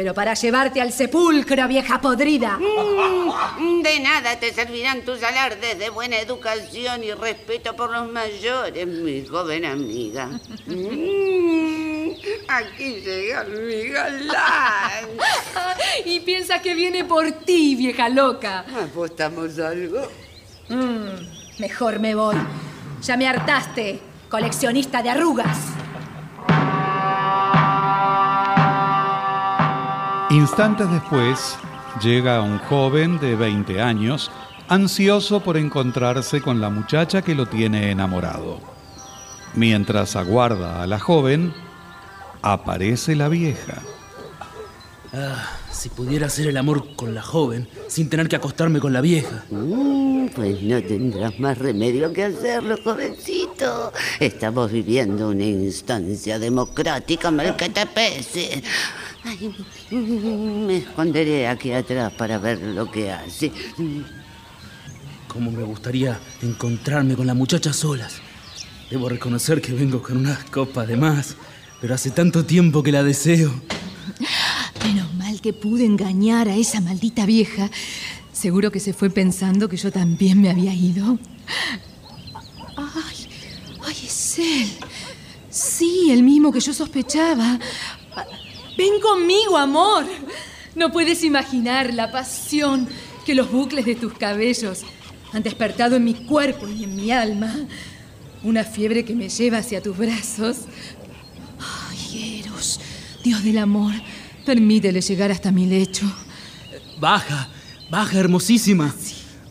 Pero para llevarte al sepulcro, vieja podrida.
Mm, De nada te servirán tus alardes de buena educación y respeto por los mayores, mi joven amiga. Mm, Aquí llega mi galán.
y piensa que viene por ti, vieja loca.
¿Apostamos algo?
Mm, mejor me voy. Ya me hartaste, coleccionista de arrugas.
Instantes después, llega un joven de 20 años, ansioso por encontrarse con la muchacha que lo tiene enamorado. Mientras aguarda a la joven, aparece la vieja.
Ah, si pudiera hacer el amor con la joven sin tener que acostarme con la vieja.
Mm, Pues no tendrás más remedio que hacerlo, jovencito. Estamos viviendo una instancia democrática, mal que te pese. Ay, me esconderé aquí atrás para ver lo que hace.
Cómo me gustaría encontrarme con la muchacha solas. Debo reconocer que vengo con unas copas de más, pero hace tanto tiempo que la deseo.
Menos mal que pude engañar a esa maldita vieja. Seguro que se fue pensando que yo también me había ido. Ay, ay, es él. Sí, el mismo que yo sospechaba.
Ven conmigo, amor. No puedes imaginar la pasión que los bucles de tus cabellos han despertado en mi cuerpo y en mi alma. Una fiebre que me lleva hacia tus brazos.
Ay, Eros, Dios del amor, permítele llegar hasta mi lecho.
Baja, baja, hermosísima.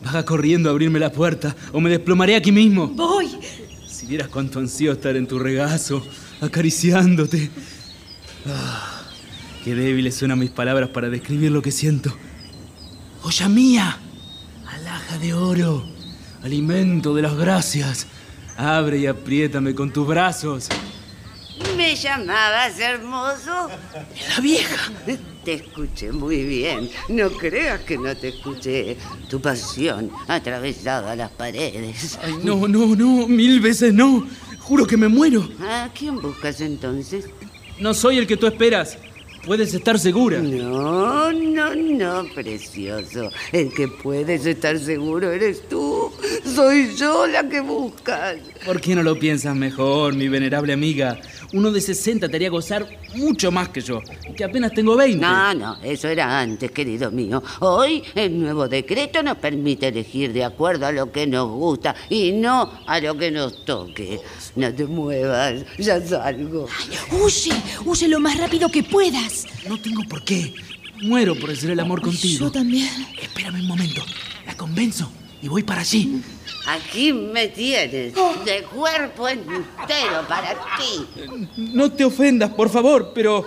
Baja corriendo a abrirme la puerta o me desplomaré aquí mismo.
Voy.
Si vieras cuánto ansío estar en tu regazo, acariciándote. Ah, qué débiles suenan mis palabras para describir lo que siento. ¡Olla mía! Alhaja de oro, alimento de las gracias. Abre y apriétame con tus brazos.
¿Me llamabas hermoso?
La vieja.
Te escuché muy bien. No creas que no te escuché. Tu pasión atravesaba las paredes.
Ay, no, no, no, mil veces no. Juro que me muero.
¿A quién buscas entonces?
No soy el que tú esperas. Puedes estar segura.
No, no, no, precioso. El que puedes estar seguro eres tú. Soy yo la que buscas.
¿Por qué no lo piensas mejor, mi venerable amiga? Uno de 60 te haría gozar mucho más que yo, que apenas tengo 20.
No, no, eso era antes, querido mío. Hoy el nuevo decreto nos permite elegir de acuerdo a lo que nos gusta y no a lo que nos toque. No te muevas, ya salgo.
Huye, huye lo más rápido que puedas.
No tengo por qué. Muero por hacer el amor contigo.
Yo también.
Espérame un momento. La convenzo y voy para allí.
Aquí me tienes, de cuerpo entero para ti.
No te ofendas, por favor, pero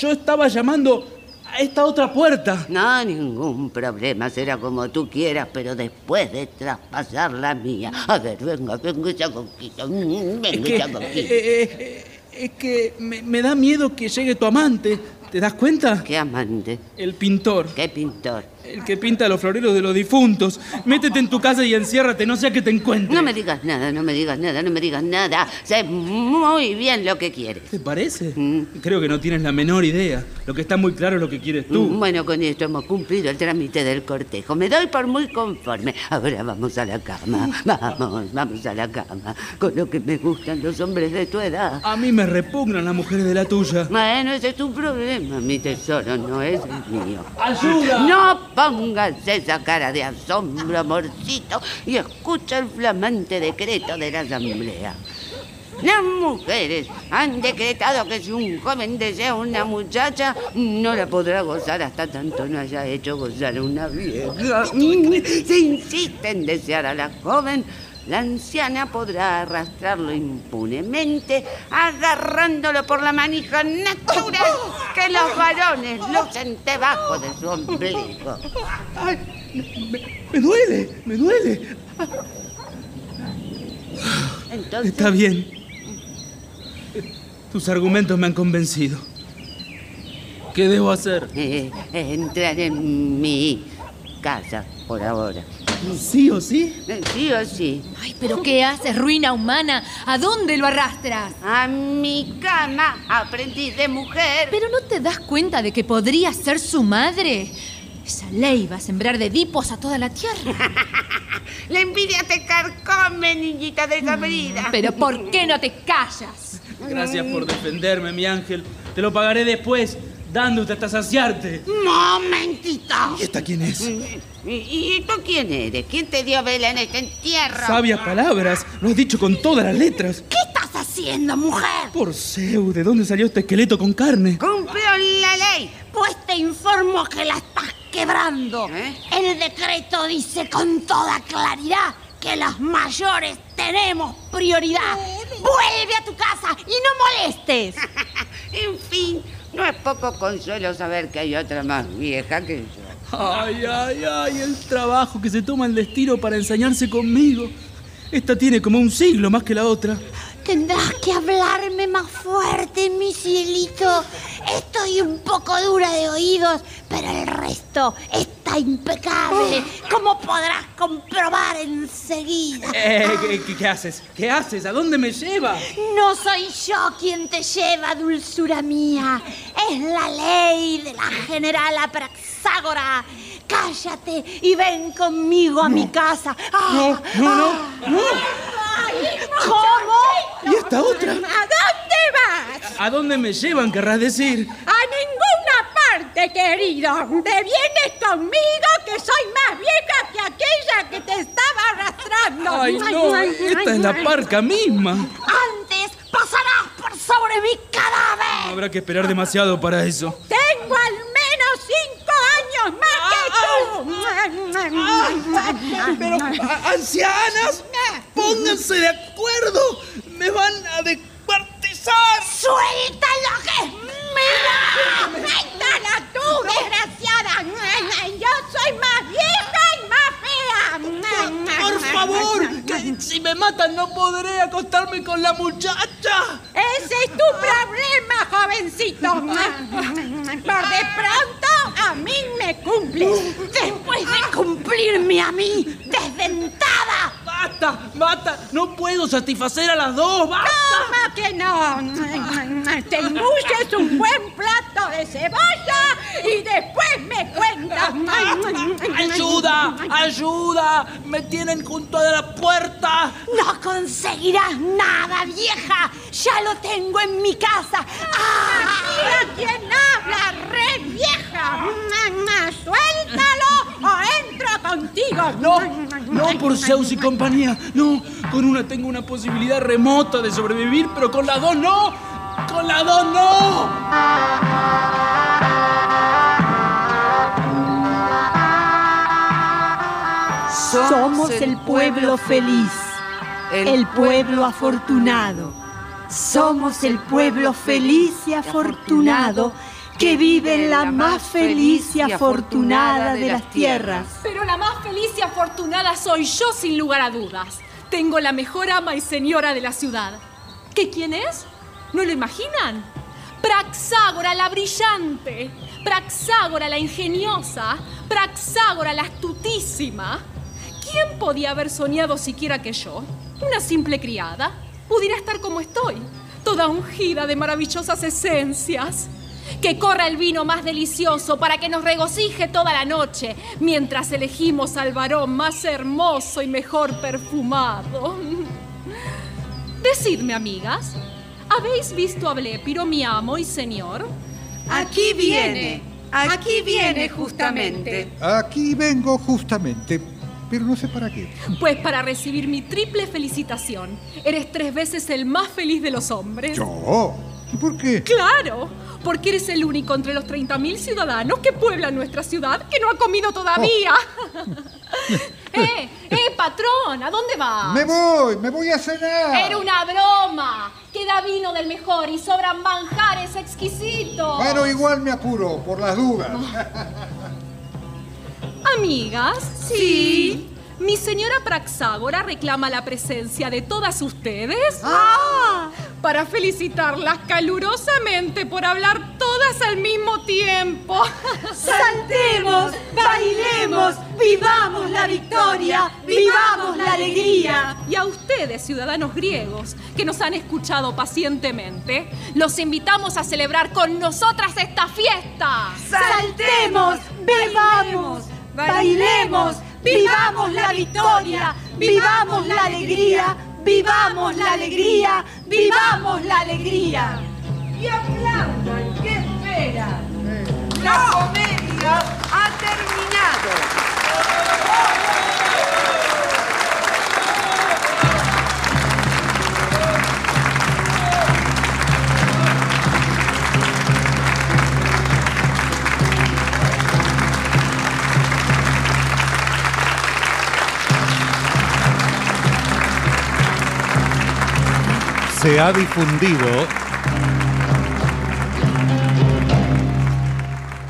yo estaba llamando a esta otra puerta.
No, ningún problema, será como tú quieras, pero después de traspasar la mía. A ver, venga, venga ya poquito, venga
Es que,
ya poquito.
eh, eh, es que me, me da miedo que llegue tu amante. Te ¿Te das cuenta?
¿Qué amante?
El pintor.
¿Qué pintor?
El que pinta los floreros de los difuntos. Métete en tu casa y enciérrate, no sea que te encuentre.
No me digas nada, no me digas nada, no me digas nada. Sé muy bien lo que quieres.
¿Te parece? Creo que no tienes la menor idea. Lo que está muy claro es lo que quieres tú.
Mm, Bueno, con esto hemos cumplido el trámite del cortejo. Me doy por muy conforme. Ahora vamos a la cama. Vamos, vamos a la cama. Con lo que me gustan los hombres de tu edad.
A mí me repugnan las mujeres de la tuya.
Bueno, ese es tu problema, mi tesoro, no es el mío.
¡Ayuda!
No pongas esa cara de asombro, amorcito, y escucha el flamante decreto de la asamblea. Las mujeres han decretado que si un joven desea una muchacha, no la podrá gozar hasta tanto no haya hecho gozar a una vieja. Si insiste en desear a la joven, la anciana podrá arrastrarlo impunemente, agarrándolo por la manija natural que los varones lucen debajo de su ombligo.
Me duele, me duele.
Entonces,
Está bien. Tus argumentos me han convencido. ¿Qué debo hacer?
eh, entrar en mi casa por ahora.
¿Sí o sí?
Sí o sí.
Ay, pero ¿qué haces, ruina humana? ¿A dónde lo arrastras?
A mi cama, aprendiz de mujer.
¿Pero no te das cuenta de que podría ser su madre? Esa ley va a sembrar de dipos a toda la tierra.
La envidia te carcome, niñita desabrida.
Pero ¿por qué no te callas?
Gracias por defenderme, mi ángel. Te lo pagaré después, dándote hasta saciarte.
¡Momentito!
¿Y esta quién es?
¿Y, y tú quién eres? ¿Quién te dio vela en este entierro?
Sabias palabras, lo has dicho con todas las letras.
¿Qué estás haciendo, mujer?
Por Zeus, ¿de dónde salió este esqueleto con carne?
Cumplió la ley.
Pues te informo que la estás quebrando.
¿Eh?
El decreto dice con toda claridad que los mayores tenemos prioridad. Vuelve a tu casa y no molestes.
En fin, no es poco consuelo saber que hay otra más vieja que yo.
Ay, ay, ay, el trabajo que se toma el destino para ensañarse conmigo. Esta tiene como un siglo más que la otra.
Tendrás que hablarme más fuerte, mi cielito. Estoy un poco dura de oídos, pero el resto está impecable, como podrás comprobar enseguida.
Eh, ¿qué, qué- qué haces? ¿Qué haces? ¿A dónde me llevas?
No soy yo quien te lleva, dulzura mía. Es la ley de la general Apraxágora. Cállate y ven conmigo a mi casa. Ah,
No, no, no, no.
¿Cómo?
¿Y esta otra?
¿A dónde vas?
¿A dónde me llevan, querrás decir?
A ninguna parte, querido. Te vienes conmigo que soy más vieja que aquella que te estaba arrastrando.
Ay, no, esta es la parca misma.
Antes pasarás por sobre mi cadáver.
Habrá que esperar demasiado para eso.
Tengo al menos cinco años más que tú.
Pero, a- ancianas, pónganse de acuerdo. Me van a descuartizar.
¡Suelta lo que es
¡Suéltala tú, desgraciada! Yo soy más vieja y más fea.
Por favor, que si me matan no podré acostarme con la muchacha.
Ese es tu problema, jovencito. Por de pronto, a mí me cumples.
Después de cumplirme a mí, desdentada.
¡Basta! ¡Basta! ¡No puedo satisfacer a las dos! ¡Basta!
¿Cómo que no? Te un buen plato de cebolla y después me cuentas.
¡Ayuda! ¡Ayuda! ¡Me tienen junto a la puerta!
No conseguirás nada, vieja. Ya lo tengo en mi casa. ¡Ah!
Mira quién habla, re vieja. Suéltalo o entro contigo.
¡No! ¡No por Zeus y compañía! ¡No! Con una tengo una posibilidad remota de sobrevivir, pero con las dos no. ¡Con las dos no!
Somos el pueblo feliz, el pueblo afortunado. Somos el pueblo feliz y afortunado que vive en la más feliz y afortunada de las tierras.
Pero la más feliz y afortunada soy yo, sin lugar a dudas. Tengo la mejor ama y señora de la ciudad. ¿Qué quién es? ¿No lo imaginan?
Praxágora la brillante, Praxágora la ingeniosa, Praxágora la astutísima. ¿Quién podía haber soñado siquiera que yo, una simple criada, pudiera estar como estoy, toda ungida de maravillosas esencias? Que corra el vino más delicioso para que nos regocije toda la noche, mientras elegimos al varón más hermoso y mejor perfumado. Decidme, amigas, ¿habéis visto a Blépiro, mi amo y señor?
Aquí viene, aquí viene justamente.
Aquí vengo justamente, pero no sé para qué.
Pues para recibir mi triple felicitación. Eres tres veces el más feliz de los hombres.
¿Yo? ¿Y por qué?
Claro, porque eres el único entre los 30.000 ciudadanos que pueblan nuestra ciudad que no ha comido todavía. ¡Eh, eh, patrón! ¿A dónde vas?
Me voy, me voy a cenar.
Era una broma. Queda vino del mejor y sobran manjares exquisitos.
Bueno, igual me apuro, por las dudas.
Amigas, sí. Mi señora Praxágora reclama la presencia de todas ustedes
¡Ah!
para felicitarlas calurosamente por hablar todas al mismo tiempo.
Saltemos, bailemos, vivamos la victoria, vivamos la alegría.
Y a ustedes, ciudadanos griegos, que nos han escuchado pacientemente, los invitamos a celebrar con nosotras esta fiesta.
Saltemos, vivamos, bailemos, vivamos la victoria, vivamos la alegría, vivamos la alegría, vivamos la alegría.
Y aplaudan, ¿qué esperan? La comedia ha terminado.
Se ha difundido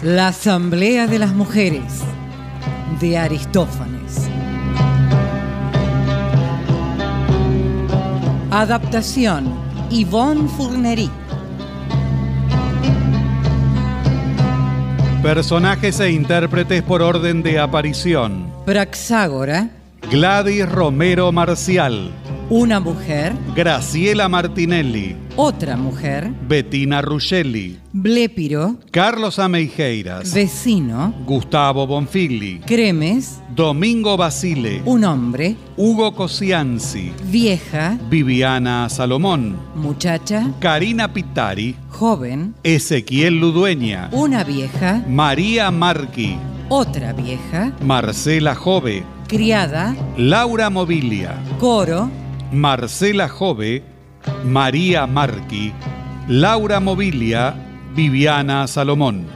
La Asamblea de las Mujeres de Aristófanes. Adaptación Yvonne Fournery.
personajes e intérpretes por orden de aparición.
Praxágora,
Gladys Romero Marcial,
una mujer,
Graciela Martinelli,
otra mujer,
Bettina Ruggeli,
Blépiro,
Carlos Ameijeiras,
vecino,
Gustavo Bonfigli,
Cremes,
Domingo Basile,
un hombre,
Hugo Cosianzi,
vieja,
Viviana Salomón,
muchacha,
Karina Pitari,
joven,
Ezequiel Ludueña,
una vieja,
María Marqui,
otra vieja,
Marcela Jove,
criada,
Laura Mobilia,
coro,
Marcela Jove, María Marqui, Laura Mobilia, Viviana Salomón.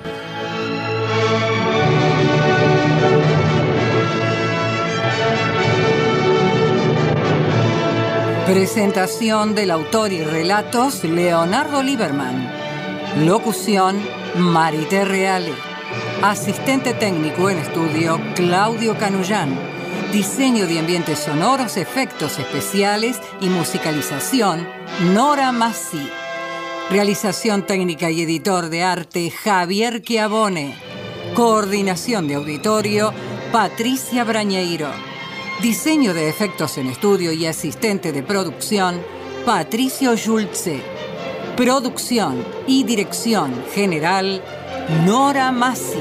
Presentación del autor y relatos Leonardo Lieberman. Locución Marité Reale. Asistente técnico en estudio Claudio Canullán. Diseño de ambientes sonoros, efectos especiales y musicalización Nora Massi. Realización técnica y editor de arte Javier Chiavone. Coordinación de auditorio Patricia Brañeiro. Diseño de efectos en estudio y asistente de producción, Patricio Schulze. Producción y dirección general, Nora Massi.